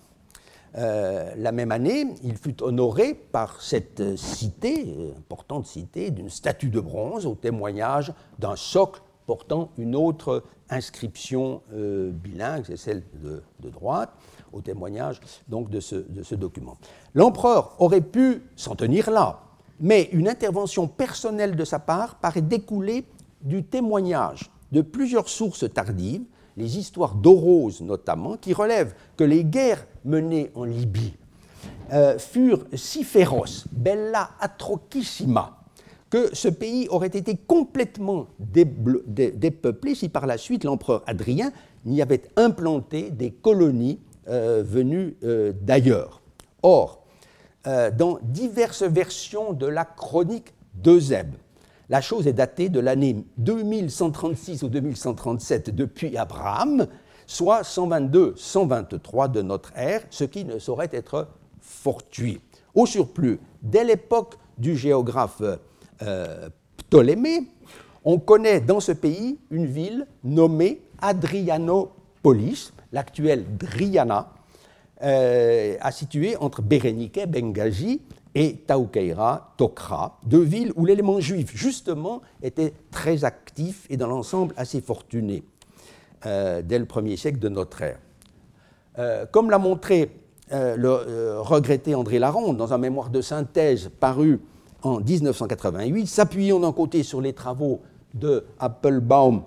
Euh, la même année, il fut honoré par cette cité, importante cité, d'une statue de bronze au témoignage d'un socle portant une autre inscription euh, bilingue, c'est celle de, droite, au témoignage donc de ce, document. L'empereur aurait pu s'en tenir là, mais une intervention personnelle de sa part paraît découler du témoignage de plusieurs sources tardives les histoires d'Orose notamment, qui relèvent que les guerres menées en Libye euh, furent si féroces, bella atrocissima, que ce pays aurait été complètement dépeuplé si par la suite l'empereur Adrien n'y avait implanté des colonies euh, venues euh, d'ailleurs. Or, dans diverses versions de la chronique d'Eusèbe, la chose est datée de l'année 2136 ou 2137 depuis Abraham, soit 122-123 de notre ère, ce qui ne saurait être fortuit. Au surplus, dès l'époque du géographe euh, Ptolémée, on connaît dans ce pays une ville nommée Adrianopolis, l'actuelle Driana, euh, à située entre Bérénique, Benghazi et Taukeira, Tokra, deux villes où l'élément juif, justement, était très actif et dans l'ensemble assez fortuné euh, dès le premier siècle de notre ère. Euh, comme l'a montré le regretté André Laronde dans un mémoire de synthèse paru en 1988, s'appuyant d'un côté sur les travaux de Applebaum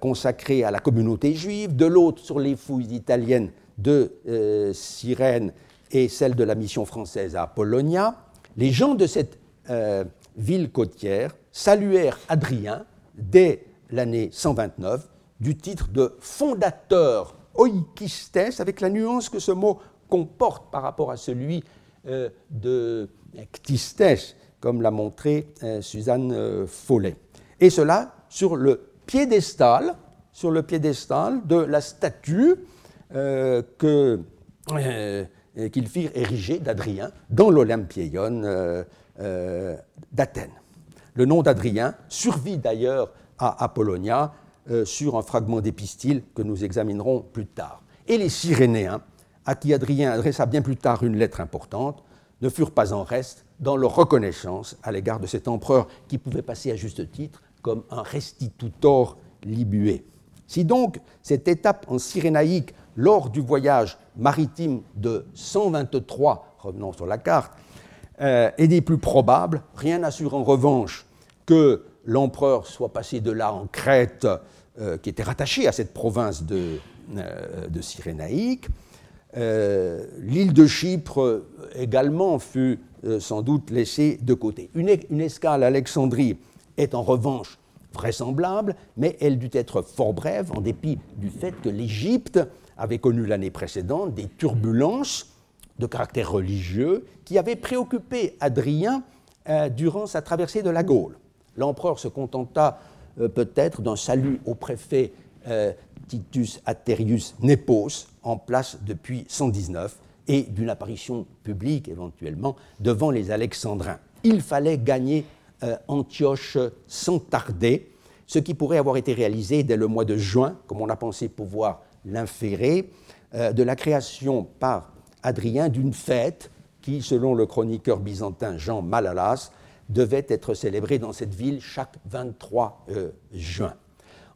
consacrés à la communauté juive, de l'autre sur les fouilles italiennes de Cyrène et celle de la mission française à Apollonia, les gens de cette euh, ville côtière saluèrent Adrien dès l'année 129 du titre de fondateur oikistes, avec la nuance que ce mot comporte par rapport à celui euh, de ctistes, comme l'a montré euh, Suzanne Follet. Et cela sur le piédestal, sur le piédestal de la statue que qu'ils firent ériger d'Adrien dans l'Olympieion euh, euh, d'Athènes. Le nom d'Adrien survit d'ailleurs à Apollonia euh, sur un fragment d'épistyle que nous examinerons plus tard. Et les Cyrénéens, à qui Adrien adressa bien plus tard une lettre importante, ne furent pas en reste dans leur reconnaissance à l'égard de cet empereur qui pouvait passer à juste titre comme un restitutor libué. Si donc cette étape en Cyrénaïque lors du voyage maritime de 123, revenons sur la carte, euh, est des plus probables, rien n'assure en revanche que l'empereur soit passé de là en Crète, euh, qui était rattachée à cette province de, euh, de Cyrénaïque. L'île de Chypre également fut sans doute laissée de côté. Une, une escale à Alexandrie est en revanche vraisemblable, mais elle dut être fort brève en dépit du fait que l'Égypte avait connu l'année précédente des turbulences de caractère religieux qui avaient préoccupé Adrien euh, durant sa traversée de la Gaule. L'empereur se contenta euh, peut-être d'un salut au préfet euh, Titus Aterius Nepos, en place depuis 119, et d'une apparition publique éventuellement devant les Alexandrins. Il fallait gagner Antioche sans tarder, ce qui pourrait avoir été réalisé dès le mois de juin, comme on a pensé pouvoir l'inféré, de la création par Adrien d'une fête qui, selon le chroniqueur byzantin Jean Malalas, devait être célébrée dans cette ville chaque 23 euh, juin.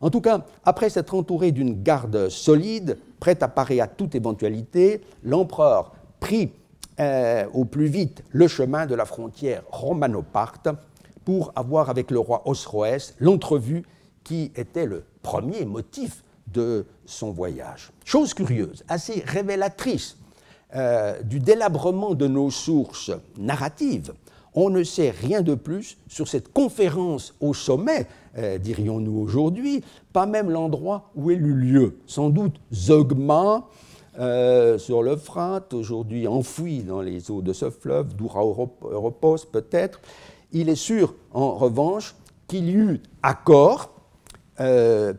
En tout cas, après s'être entouré d'une garde solide, prête à parer à toute éventualité, l'empereur prit euh, au plus vite le chemin de la frontière romano-parthe pour avoir avec le roi Osroès l'entrevue qui était le premier motif de son voyage. Chose curieuse, assez révélatrice euh, du délabrement de nos sources narratives, on ne sait rien de plus sur cette conférence au sommet, euh, dirions-nous aujourd'hui, pas même l'endroit où elle eut lieu. Sans doute Zogma, euh, sur l'Euphrate, aujourd'hui enfoui dans les eaux de ce fleuve, Doura Europos peut-être. Il est sûr, en revanche, qu'il y eut accord,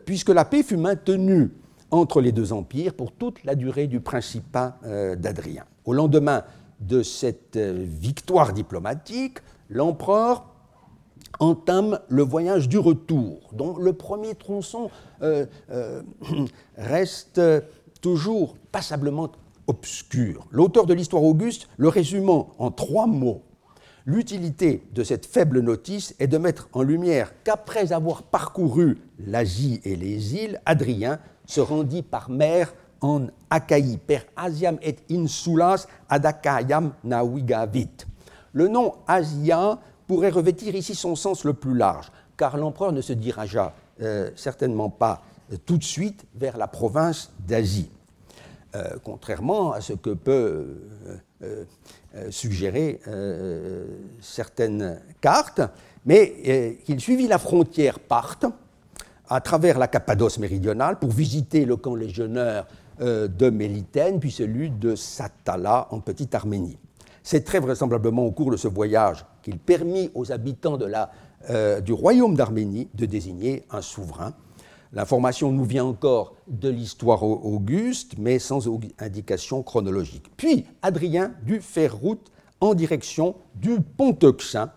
puisque la paix fut maintenue entre les deux empires pour toute la durée du principat euh, d'Adrien. Au lendemain de cette euh, victoire diplomatique, l'empereur entame le voyage du retour, dont le premier tronçon euh, reste toujours passablement obscur. L'auteur de l'histoire auguste le résumant en trois mots. L'utilité de cette faible notice est de mettre en lumière qu'après avoir parcouru l'Asie et les îles, Adrien se rendit par mer en Achaïe, per Asiam et insulas ad Achaïam navigavit. Le nom Asia pourrait revêtir ici son sens le plus large, car l'empereur ne se dirigea euh, certainement pas euh, tout de suite vers la province d'Asie, euh, contrairement à ce que peut suggérer certaines cartes, mais il suivit la frontière parthe à travers la Cappadoce méridionale pour visiter le camp légionnaire euh, de Mélitène, puis celui de Satala en Petite Arménie. C'est très vraisemblablement au cours de ce voyage qu'il permit aux habitants de la, euh, du royaume d'Arménie de désigner un souverain. L'information nous vient encore de l'histoire auguste, mais sans indication chronologique. Puis Adrien dut faire route en direction du pont Euxin.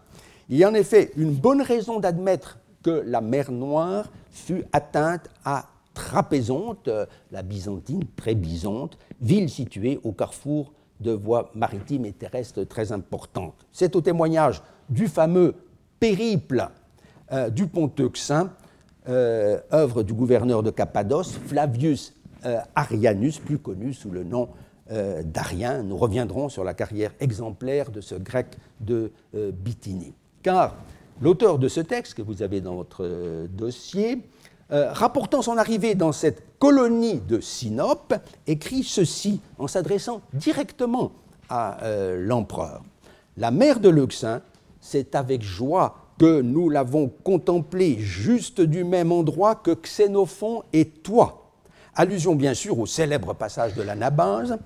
Il y a en effet une bonne raison d'admettre que la mer Noire fut atteinte à Trapézonte, la byzantine Trébizonte, ville située au carrefour de voies maritimes et terrestres très importantes. C'est au témoignage du fameux périple euh, du pont Euxin, euh, œuvre du gouverneur de Cappadoce, Flavius euh, Arianus, plus connu sous le nom d'Arien. Nous reviendrons sur la carrière exemplaire de ce grec de Bithynie. Car l'auteur de ce texte que vous avez dans votre euh, dossier, euh, rapportant son arrivée dans cette colonie de Sinope, écrit ceci en s'adressant directement à euh, l'empereur. La mère de Leuxin, c'est avec joie que nous l'avons contemplée juste du même endroit que Xénophon et toi. Allusion bien sûr au célèbre passage de la Nabase,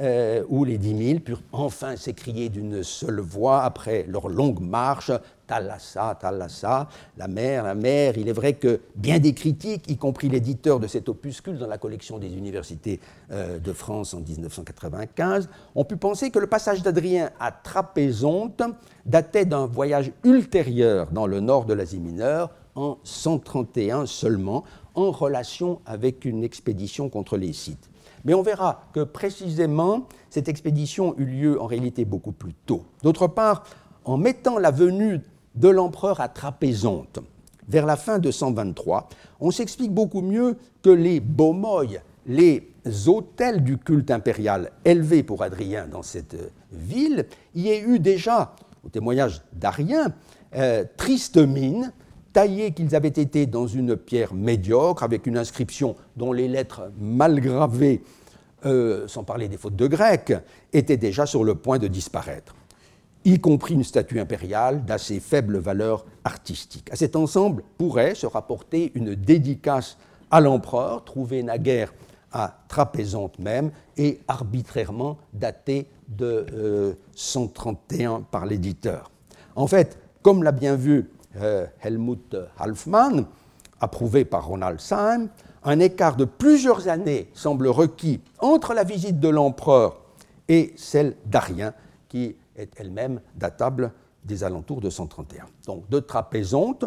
euh, où les dix mille purent enfin s'écrier d'une seule voix après leur longue marche Thalassa, Thalassa, la mer, la mer. Il est vrai que bien des critiques, y compris l'éditeur de cet opuscule dans la collection des universités euh, de France en 1995, ont pu penser que le passage d'Adrien à Trapézonte datait d'un voyage ultérieur dans le nord de l'Asie mineure, en 131 seulement, en relation avec une expédition contre les Scythes. Mais on verra que précisément, cette expédition eut lieu en réalité beaucoup plus tôt. D'autre part, en mettant la venue de l'empereur à Trapézonte vers la fin de 123, on s'explique beaucoup mieux que les bomoïs, les hôtels du culte impérial élevés pour Adrien dans cette ville, y aient eu déjà, au témoignage d'Arien, euh, triste mine, taillés qu'ils avaient été dans une pierre médiocre, avec une inscription dont les lettres mal gravées, euh, sans parler des fautes de grec, étaient déjà sur le point de disparaître, y compris une statue impériale d'assez faible valeur artistique. À cet ensemble pourrait se rapporter une dédicace à l'empereur, trouvée naguère à Trapézonte même, et arbitrairement datée de 131 euh, par l'éditeur. En fait, comme l'a bien vu Helmut Halfmann, approuvé par Ronald Syme, un écart de plusieurs années semble requis entre la visite de l'empereur et celle d'Arien, qui est elle-même datable des alentours de 131. Donc de Trapézonte,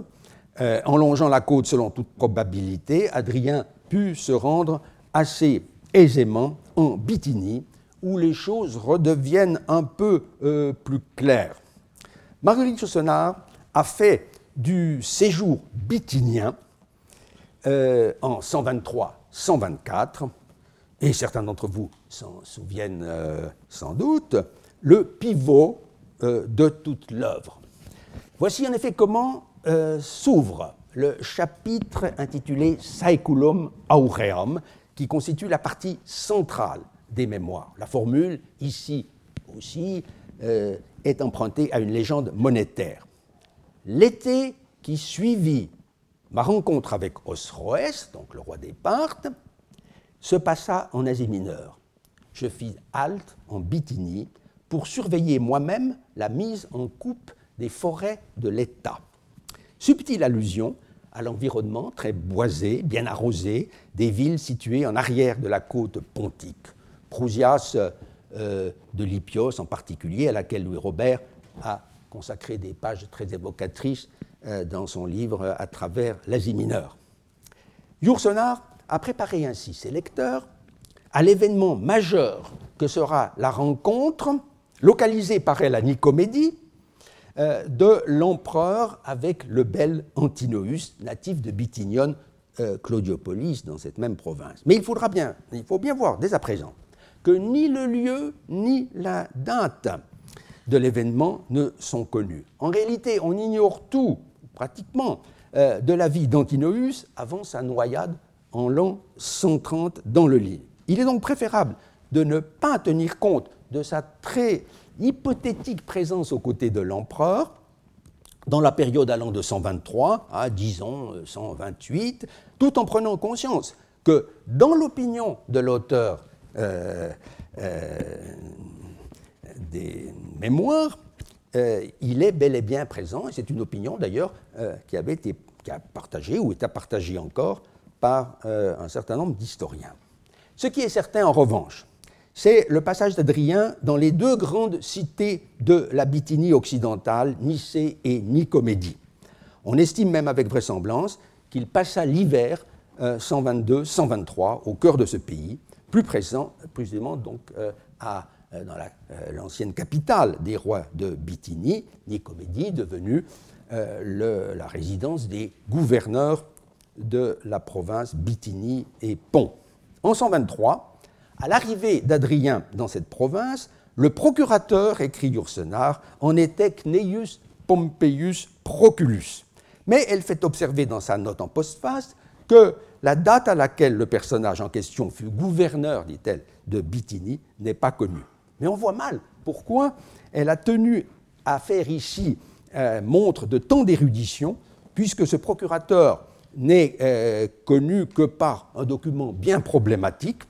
euh, en longeant la côte selon toute probabilité, Adrien put se rendre assez aisément en Bithynie, où les choses redeviennent un peu euh, plus claires. Marguerite Yourcenar a fait du séjour bithynien euh, en 123-124, et certains d'entre vous s'en souviennent euh, sans doute, le pivot euh, de toute l'œuvre. Voici en effet comment s'ouvre le chapitre intitulé Saeculum Aureum, qui constitue la partie centrale des mémoires. La formule, ici aussi, est empruntée à une légende monétaire. L'été qui suivit ma rencontre avec Osroès, donc le roi des Parthes, se passa en Asie mineure. Je fis halte en Bithynie pour surveiller moi-même la mise en coupe des forêts de l'État. Subtile allusion à l'environnement très boisé, bien arrosé, des villes situées en arrière de la côte pontique. Prousias euh, de Lipios en particulier, à laquelle Louis Robert a consacré des pages très évocatrices euh, dans son livre À travers l'Asie mineure. Yourcenar a préparé ainsi ses lecteurs à l'événement majeur que sera la rencontre, localisée par elle à Nicomédie, euh, de l'empereur avec le bel Antinoüs, natif de Bithynion, euh, Claudiopolis, dans cette même province. Mais il faudra bien, il faut bien voir dès à présent que ni le lieu ni la date de l'événement ne sont connus. En réalité, on ignore tout, pratiquement, euh, de la vie d'Antinoüs avant sa noyade en l'an 130 dans le lit. Il est donc préférable de ne pas tenir compte de sa très hypothétique présence aux côtés de l'empereur dans la période allant de 123 à, disons, 128, tout en prenant conscience que dans l'opinion de l'auteur euh, euh, des mémoires, euh, il est bel et bien présent, et c'est une opinion d'ailleurs euh, qui avait été qui a partagée ou est partagée encore par euh, un certain nombre d'historiens. Ce qui est certain en revanche, c'est le passage d'Adrien dans les deux grandes cités de la Bithynie occidentale, Nicée et Nicomédie. On estime même avec vraisemblance qu'il passa l'hiver 122-123 au cœur de ce pays, plus présent précisément donc à dans euh, l'ancienne capitale des rois de Bithynie, Nicomédie, devenue euh, la résidence des gouverneurs de la province Bithynie et Pont. En 123, à l'arrivée d'Adrien dans cette province, le procurateur, écrit Yourcenar, en était Cneius Pompeius Proculus. Mais elle fait observer dans sa note en postface que la date à laquelle le personnage en question fut gouverneur, dit-elle, de Bithynie n'est pas connue. Mais on voit mal pourquoi elle a tenu à faire ici euh, montre de tant d'érudition, puisque ce procurateur n'est euh, connu que par un document bien problématique,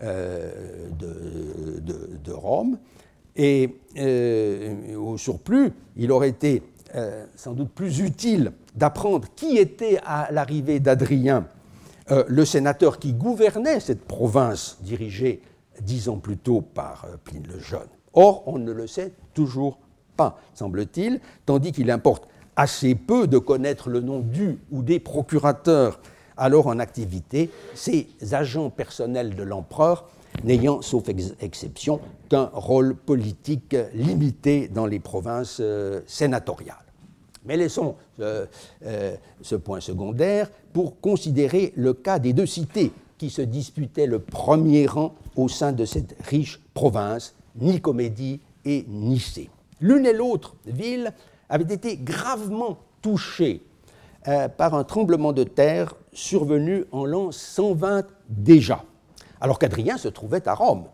de, Rome. Et au surplus, il aurait été sans doute plus utile d'apprendre qui était à l'arrivée d'Adrien le sénateur qui gouvernait cette province dirigée dix ans plus tôt par Pline le Jeune. Or, on ne le sait toujours pas, semble-t-il, tandis qu'il importe assez peu de connaître le nom du ou des procurateurs alors en activité, ces agents personnels de l'empereur n'ayant, sauf exception, qu'un rôle politique limité dans les provinces euh, sénatoriales. Mais laissons euh, euh, ce point secondaire pour considérer le cas des deux cités qui se disputaient le premier rang au sein de cette riche province, Nicomédie et Nicée. L'une et l'autre ville avaient été gravement touchées euh, par un tremblement de terre survenu en l'an 120 déjà, alors qu'Adrien se trouvait à Rome.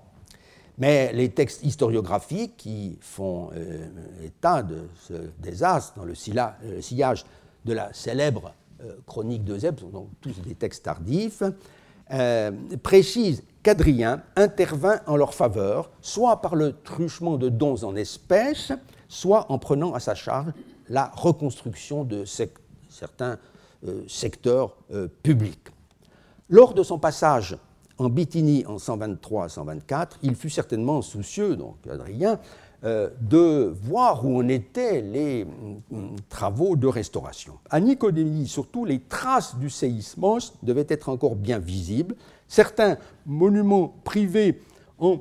Mais les textes historiographiques qui font euh, état de ce désastre dans le euh, sillage de la célèbre chronique de Zeb, sont tous des textes tardifs, précisent qu'Adrien intervint en leur faveur, soit par le truchement de dons en espèces, soit en prenant à sa charge la reconstruction de certains euh, secteurs euh, publics. Lors de son passage en Bithynie en 123-124, il fut certainement soucieux, donc Adrien, euh, de voir où en étaient les mm, travaux de restauration. À Nicodémie, surtout, les traces du séismos devaient être encore bien visibles, Certains monuments privés ont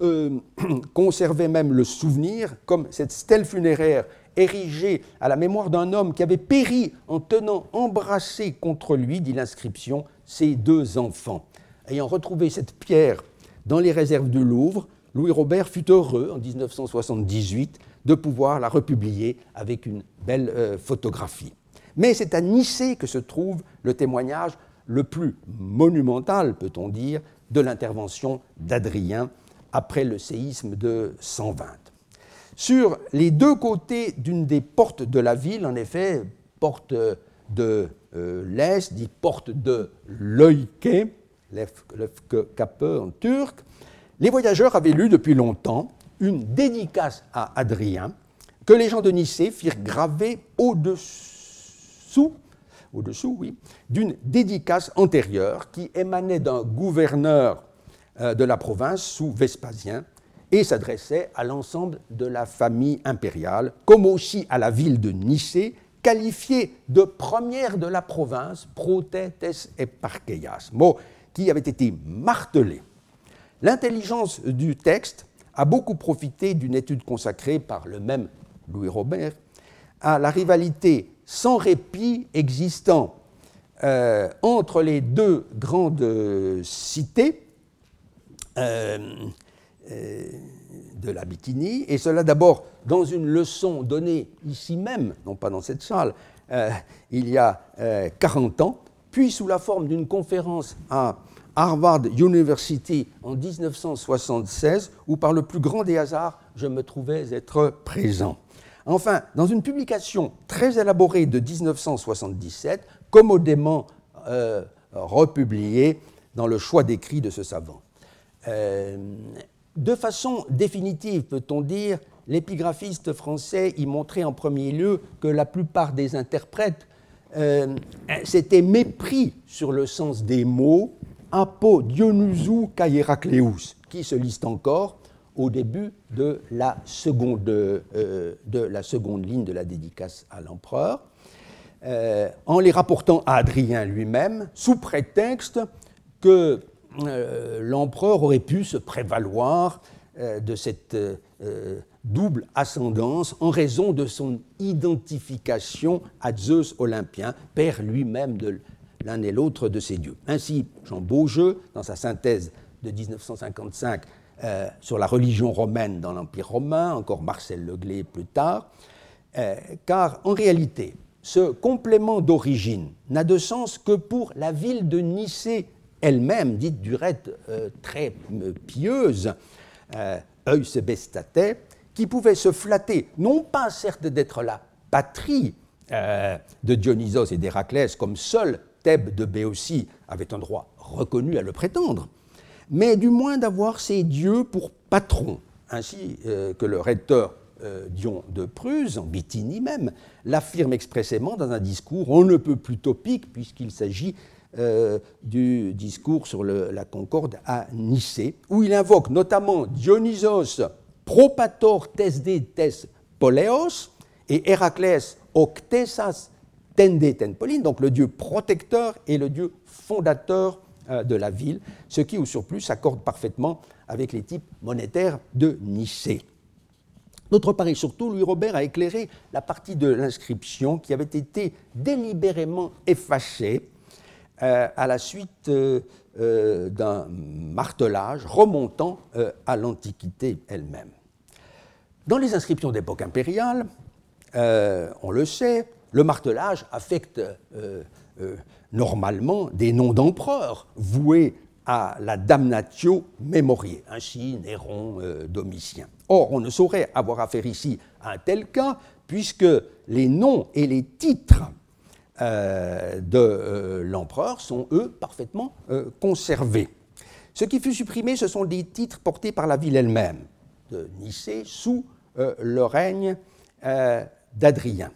euh, conservé même le souvenir, comme cette stèle funéraire érigée à la mémoire d'un homme qui avait péri en tenant embrassé contre lui, dit l'inscription, ses deux enfants. Ayant retrouvé cette pierre dans les réserves du Louvre, Louis Robert fut heureux en 1978 de pouvoir la republier avec une belle euh, photographie. Mais c'est à Nicée que se trouve le témoignage le plus monumental, peut-on dire, de l'intervention d'Adrien après le séisme de 120. Sur les deux côtés d'une des portes de la ville, en effet, porte de euh, l'Est, dit porte de Leuke, Lefkape en turc, les voyageurs avaient lu depuis longtemps une dédicace à Adrien que les gens de Nicée firent graver au-dessous oui, d'une dédicace antérieure qui émanait d'un gouverneur euh, de la province sous Vespasien et s'adressait à l'ensemble de la famille impériale, comme aussi à la ville de Nicée, qualifiée de première de la province, protetes et parkeias, mot qui avait été martelé. L'intelligence du texte a beaucoup profité d'une étude consacrée par le même Louis Robert à la rivalité sans répit existant euh, entre les deux grandes cités euh, euh, de la Bithynie, et cela d'abord dans une leçon donnée ici même, non pas dans cette salle, il y a 40 ans, puis sous la forme d'une conférence à Harvard University en 1976, où par le plus grand des hasards, je me trouvais être présent. Enfin, dans une publication très élaborée de 1977, commodément euh, republiée dans le choix d'écrit de ce savant. Euh, de façon définitive, peut-on dire, l'épigraphiste français y montrait en premier lieu que la plupart des interprètes euh, s'étaient mépris sur le sens des mots apo Kaieracleus, qui se lisent encore au début de la seconde, euh, ligne de la dédicace à l'empereur, euh, en les rapportant à Adrien lui-même, sous prétexte que euh, l'empereur aurait pu se prévaloir de cette double ascendance en raison de son identification à Zeus olympien, père lui-même de l'un et l'autre de ses dieux. Ainsi, Jean Beaujeu, dans sa synthèse de 1955 euh, sur la religion romaine dans l'Empire romain, encore Marcel Leglé plus tard, euh, car en réalité, ce complément d'origine n'a de sens que pour la ville de Nicée elle-même, dite durette euh, très pieuse, euh, qui pouvait se flatter, non pas certes d'être la patrie de Dionysos et d'Héraclès, comme seul Thèbes de Béotie avait un droit reconnu à le prétendre, mais du moins d'avoir ces dieux pour patrons, ainsi que le recteur Dion de Prusse, en Bithynie même, l'affirme expressément dans un discours on ne peut plus topique, puisqu'il s'agit du discours sur la Concorde à Nicée, où il invoque notamment Dionysos propator tes de tes poleos et Héraclès octesas tende tenpolin, donc le dieu protecteur et le dieu fondateur euh, de la ville, ce qui au surplus s'accorde parfaitement avec les types monétaires de Nicée. D'autre part et surtout, Louis Robert a éclairé la partie de l'inscription qui avait été délibérément effacée euh, à la suite euh, d'un martelage remontant à l'Antiquité elle-même. Dans les inscriptions d'époque impériale, on le sait, le martelage affecte normalement des noms d'empereurs voués à la damnatio memoriae, ainsi Néron, euh, Domitien. Or, on ne saurait avoir affaire ici à un tel cas, puisque les noms et les titres euh, de euh, l'empereur sont, eux, parfaitement conservés. Ce qui fut supprimé, ce sont des titres portés par la ville elle-même, de Nicée, sous le règne d'Adrien.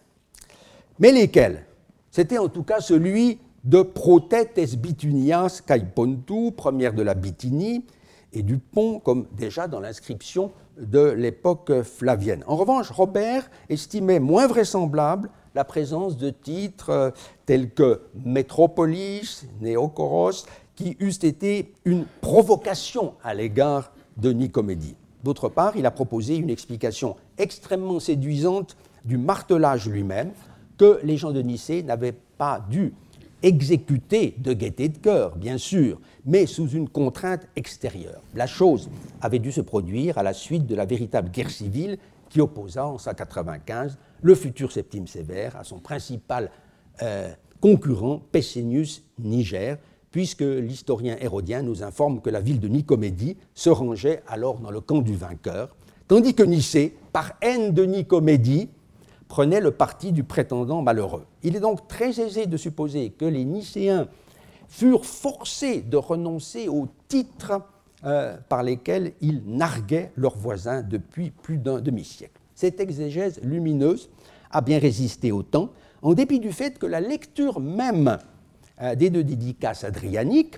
Mais lesquels? C'était en tout cas celui de Protetes Bitunias Pontu, première de la Bithynie, et du pont, comme déjà dans l'inscription de l'époque flavienne. En revanche, Robert estimait moins vraisemblable la présence de titres euh, tels que Métropolis, Néocoros, qui eussent été une provocation à l'égard de Nicomédie. D'autre part, il a proposé une explication extrêmement séduisante du martelage lui-même, que les gens de Nicée n'avaient pas dû exécuté de gaieté de cœur, bien sûr, mais sous une contrainte extérieure. La chose avait dû se produire à la suite de la véritable guerre civile qui opposa en 195 le futur Septime Sévère à son principal euh, concurrent Pescennius Niger, puisque l'historien hérodien nous informe que la ville de Nicomédie se rangeait alors dans le camp du vainqueur, tandis que Nicée, par haine de Nicomédie, prenait le parti du prétendant malheureux. Il est donc très aisé de supposer que les Nicéens furent forcés de renoncer aux titres euh, par lesquels ils narguaient leurs voisins depuis plus d'un demi-siècle. Cette exégèse lumineuse a bien résisté au temps, en dépit du fait que la lecture même euh, des deux dédicaces adrianiques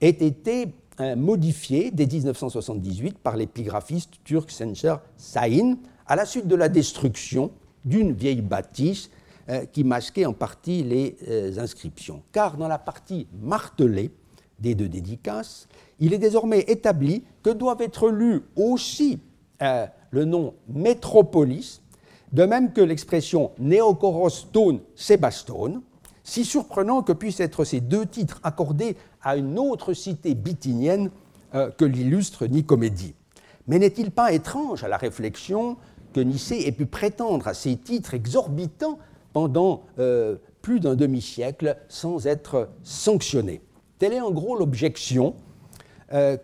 ait été euh, modifiée dès 1978 par l'épigraphiste turc Sencer Sain à la suite de la destruction d'une vieille bâtisse euh, qui masquait en partie les euh, inscriptions. Car dans la partie martelée des deux dédicaces, il est désormais établi que doivent être lus aussi euh, le nom métropolis, de même que l'expression Neokorostone Sébastone, si surprenant que puissent être ces deux titres accordés à une autre cité bithynienne que l'illustre Nicomédie. Mais n'est-il pas étrange à la réflexion que Nicée ait pu prétendre à ces titres exorbitants pendant euh, plus d'un demi-siècle sans être sanctionné. Telle est en gros l'objection euh,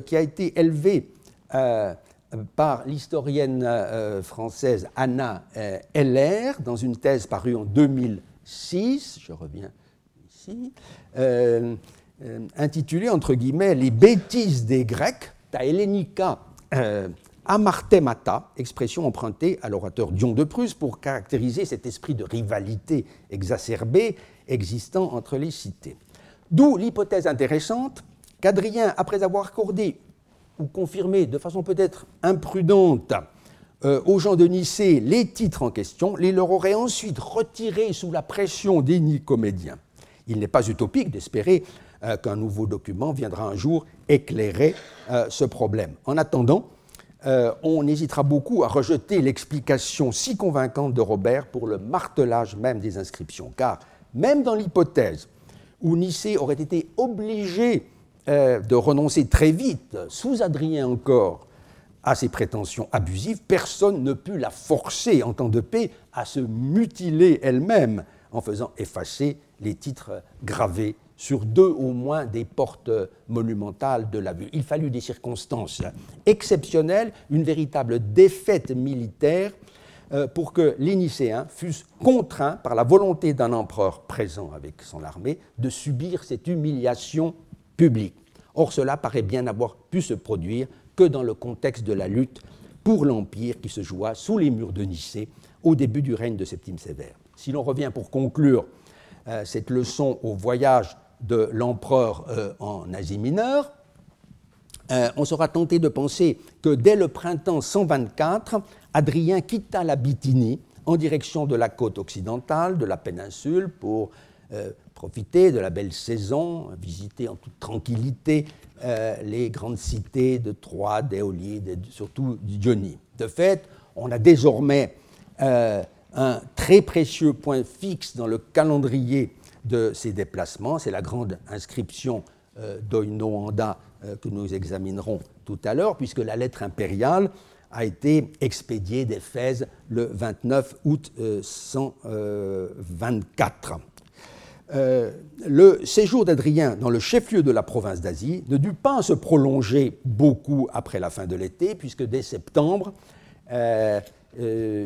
qui a été élevée euh, par l'historienne française Anna Heller dans une thèse parue en 2006, je reviens ici, intitulée entre guillemets Les bêtises des Grecs, ta Hellenica amartemata, expression empruntée à l'orateur Dion de Prusse pour caractériser cet esprit de rivalité exacerbée existant entre les cités. D'où l'hypothèse intéressante qu'Adrien, après avoir accordé ou confirmé de façon peut-être imprudente euh, aux gens de Nicée les titres en question, les leur aurait ensuite retirés sous la pression des Nicomédiens. Il n'est pas utopique d'espérer euh, qu'un nouveau document viendra un jour éclairer euh, ce problème. En attendant, euh, on hésitera beaucoup à rejeter l'explication si convaincante de Robert pour le martelage même des inscriptions. Car même dans l'hypothèse où Nicée aurait été obligé euh, de renoncer très vite, sous Adrien encore, à ses prétentions abusives, personne ne put la forcer en temps de paix à se mutiler elle-même en faisant effacer les titres gravés sur deux au moins des portes monumentales de la vue. Il fallut des circonstances exceptionnelles, une véritable défaite militaire euh, pour que les Nicéens fussent contraints par la volonté d'un empereur présent avec son armée de subir cette humiliation publique. Or, cela paraît bien avoir pu se produire que dans le contexte de la lutte pour l'Empire qui se joua sous les murs de Nicée au début du règne de Septime Sévère. Si l'on revient pour conclure euh, cette leçon au voyage de l'empereur euh, en Asie mineure, euh, on sera tenté de penser que dès le printemps 124, Adrien quitta la Bithynie en direction de la côte occidentale de la péninsule pour profiter de la belle saison, visiter en toute tranquillité les grandes cités de Troie, d'Éolide et surtout d'Ionie. De fait, on a désormais un très précieux point fixe dans le calendrier de ces déplacements, c'est la grande inscription euh, d'Oinoanda euh, que nous examinerons tout à l'heure, puisque la lettre impériale a été expédiée d'Éphèse le 29 août 124. Euh, le séjour d'Adrien dans le chef-lieu de la province d'Asie ne dut pas se prolonger beaucoup après la fin de l'été, puisque dès septembre, euh,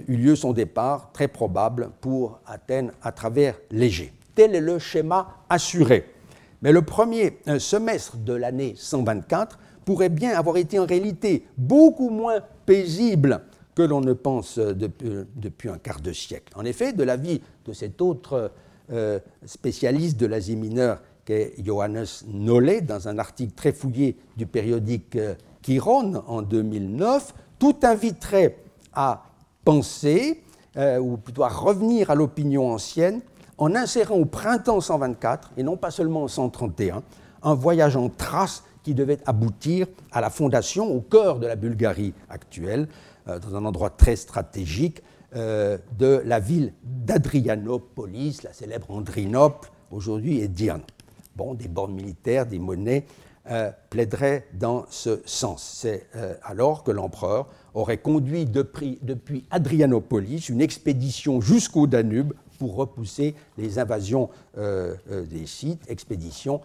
eut lieu son départ, très probable, pour Athènes à travers l'Égée. Tel est le schéma assuré. Mais le premier euh, semestre de l'année 124 pourrait bien avoir été en réalité beaucoup moins paisible que l'on ne pense euh, depuis, un quart de siècle. En effet, de l'avis de cet autre spécialiste de l'Asie mineure qu'est Johannes Nollet, dans un article très fouillé du périodique Chiron en 2009, tout inviterait à penser, euh, ou plutôt à revenir à l'opinion ancienne, en insérant au printemps 124, et non pas seulement en 131, un voyage en trace qui devait aboutir à la fondation au cœur de la Bulgarie actuelle, euh, dans un endroit très stratégique, euh, de la ville d'Adrianopolis, la célèbre Andrinople, aujourd'hui est Diane. Bon, des bornes militaires, des monnaies plaideraient dans ce sens. C'est alors que l'empereur aurait conduit depuis, depuis Adrianopolis une expédition jusqu'au Danube pour repousser les invasions euh, euh, des sites, expédition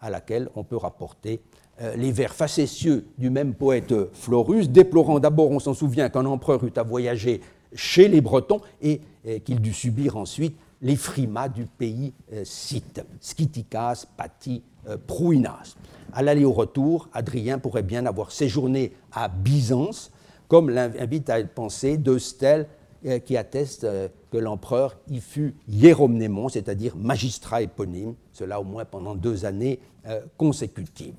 à laquelle on peut rapporter euh, les vers facétieux du même poète Florus, déplorant d'abord, on s'en souvient, qu'un empereur eût à voyager chez les Bretons et, qu'il dut subir ensuite les frimas du pays site, Skiticas, Pati, Prouinas. À l'aller au retour, Adrien pourrait bien avoir séjourné à Byzance, comme l'invite à penser deux stèles euh, qui attestent euh, que l'empereur y fut hieromnémon, c'est-à-dire magistrat éponyme, cela au moins pendant deux années euh, consécutives.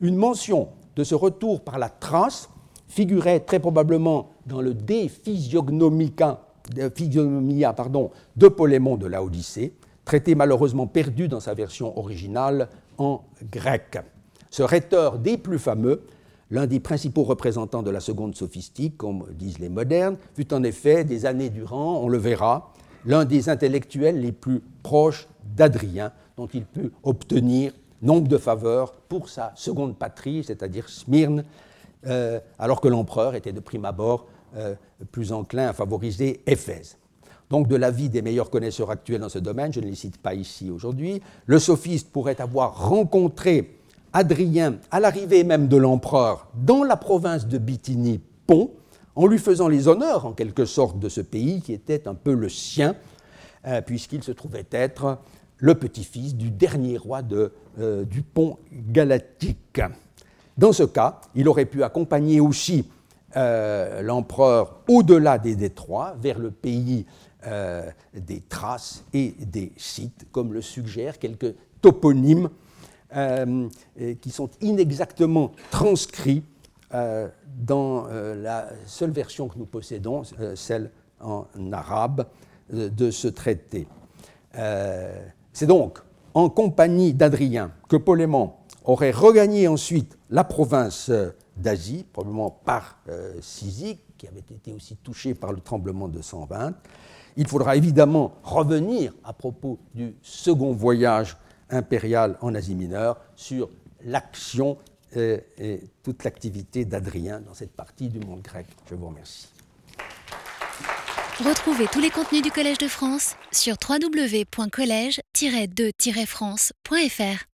Une mention de ce retour par la trace figurait très probablement dans le De Physiognomia, pardon, de Polémon de la Odyssée, traité malheureusement perdu dans sa version originale en grec. Ce rhéteur des plus fameux L'un des principaux représentants de la seconde sophistique, comme disent les modernes, fut en effet, des années durant, on le verra, l'un des intellectuels les plus proches d'Adrien, dont il put obtenir nombre de faveurs pour sa seconde patrie, c'est-à-dire Smyrne, euh, alors que l'empereur était de prime abord euh, plus enclin à favoriser Éphèse. Donc, de l'avis des meilleurs connaisseurs actuels dans ce domaine, je ne les cite pas ici aujourd'hui, le sophiste pourrait avoir rencontré Adrien, à l'arrivée même de l'empereur dans la province de Bithynie, Pont, en lui faisant les honneurs en quelque sorte de ce pays qui était un peu le sien, euh, puisqu'il se trouvait être le petit-fils du dernier roi euh, du pont galatique. Dans ce cas, il aurait pu accompagner aussi euh, l'empereur au-delà des détroits, vers le pays des Thraces et des Scythes, comme le suggèrent quelques toponymes euh, qui sont inexactement transcrits euh, dans euh, la seule version que nous possédons, celle en arabe, de ce traité. C'est donc en compagnie d'Adrien que Polémon aurait regagné ensuite la province d'Asie, probablement par Cyzique, qui avait été aussi touché par le tremblement de 120. Il faudra évidemment revenir à propos du second voyage impériale en Asie mineure sur l'action et, toute l'activité d'Adrien dans cette partie du monde grec. Je vous remercie. Retrouvez tous les contenus du Collège de France sur www.colège-2-france.fr.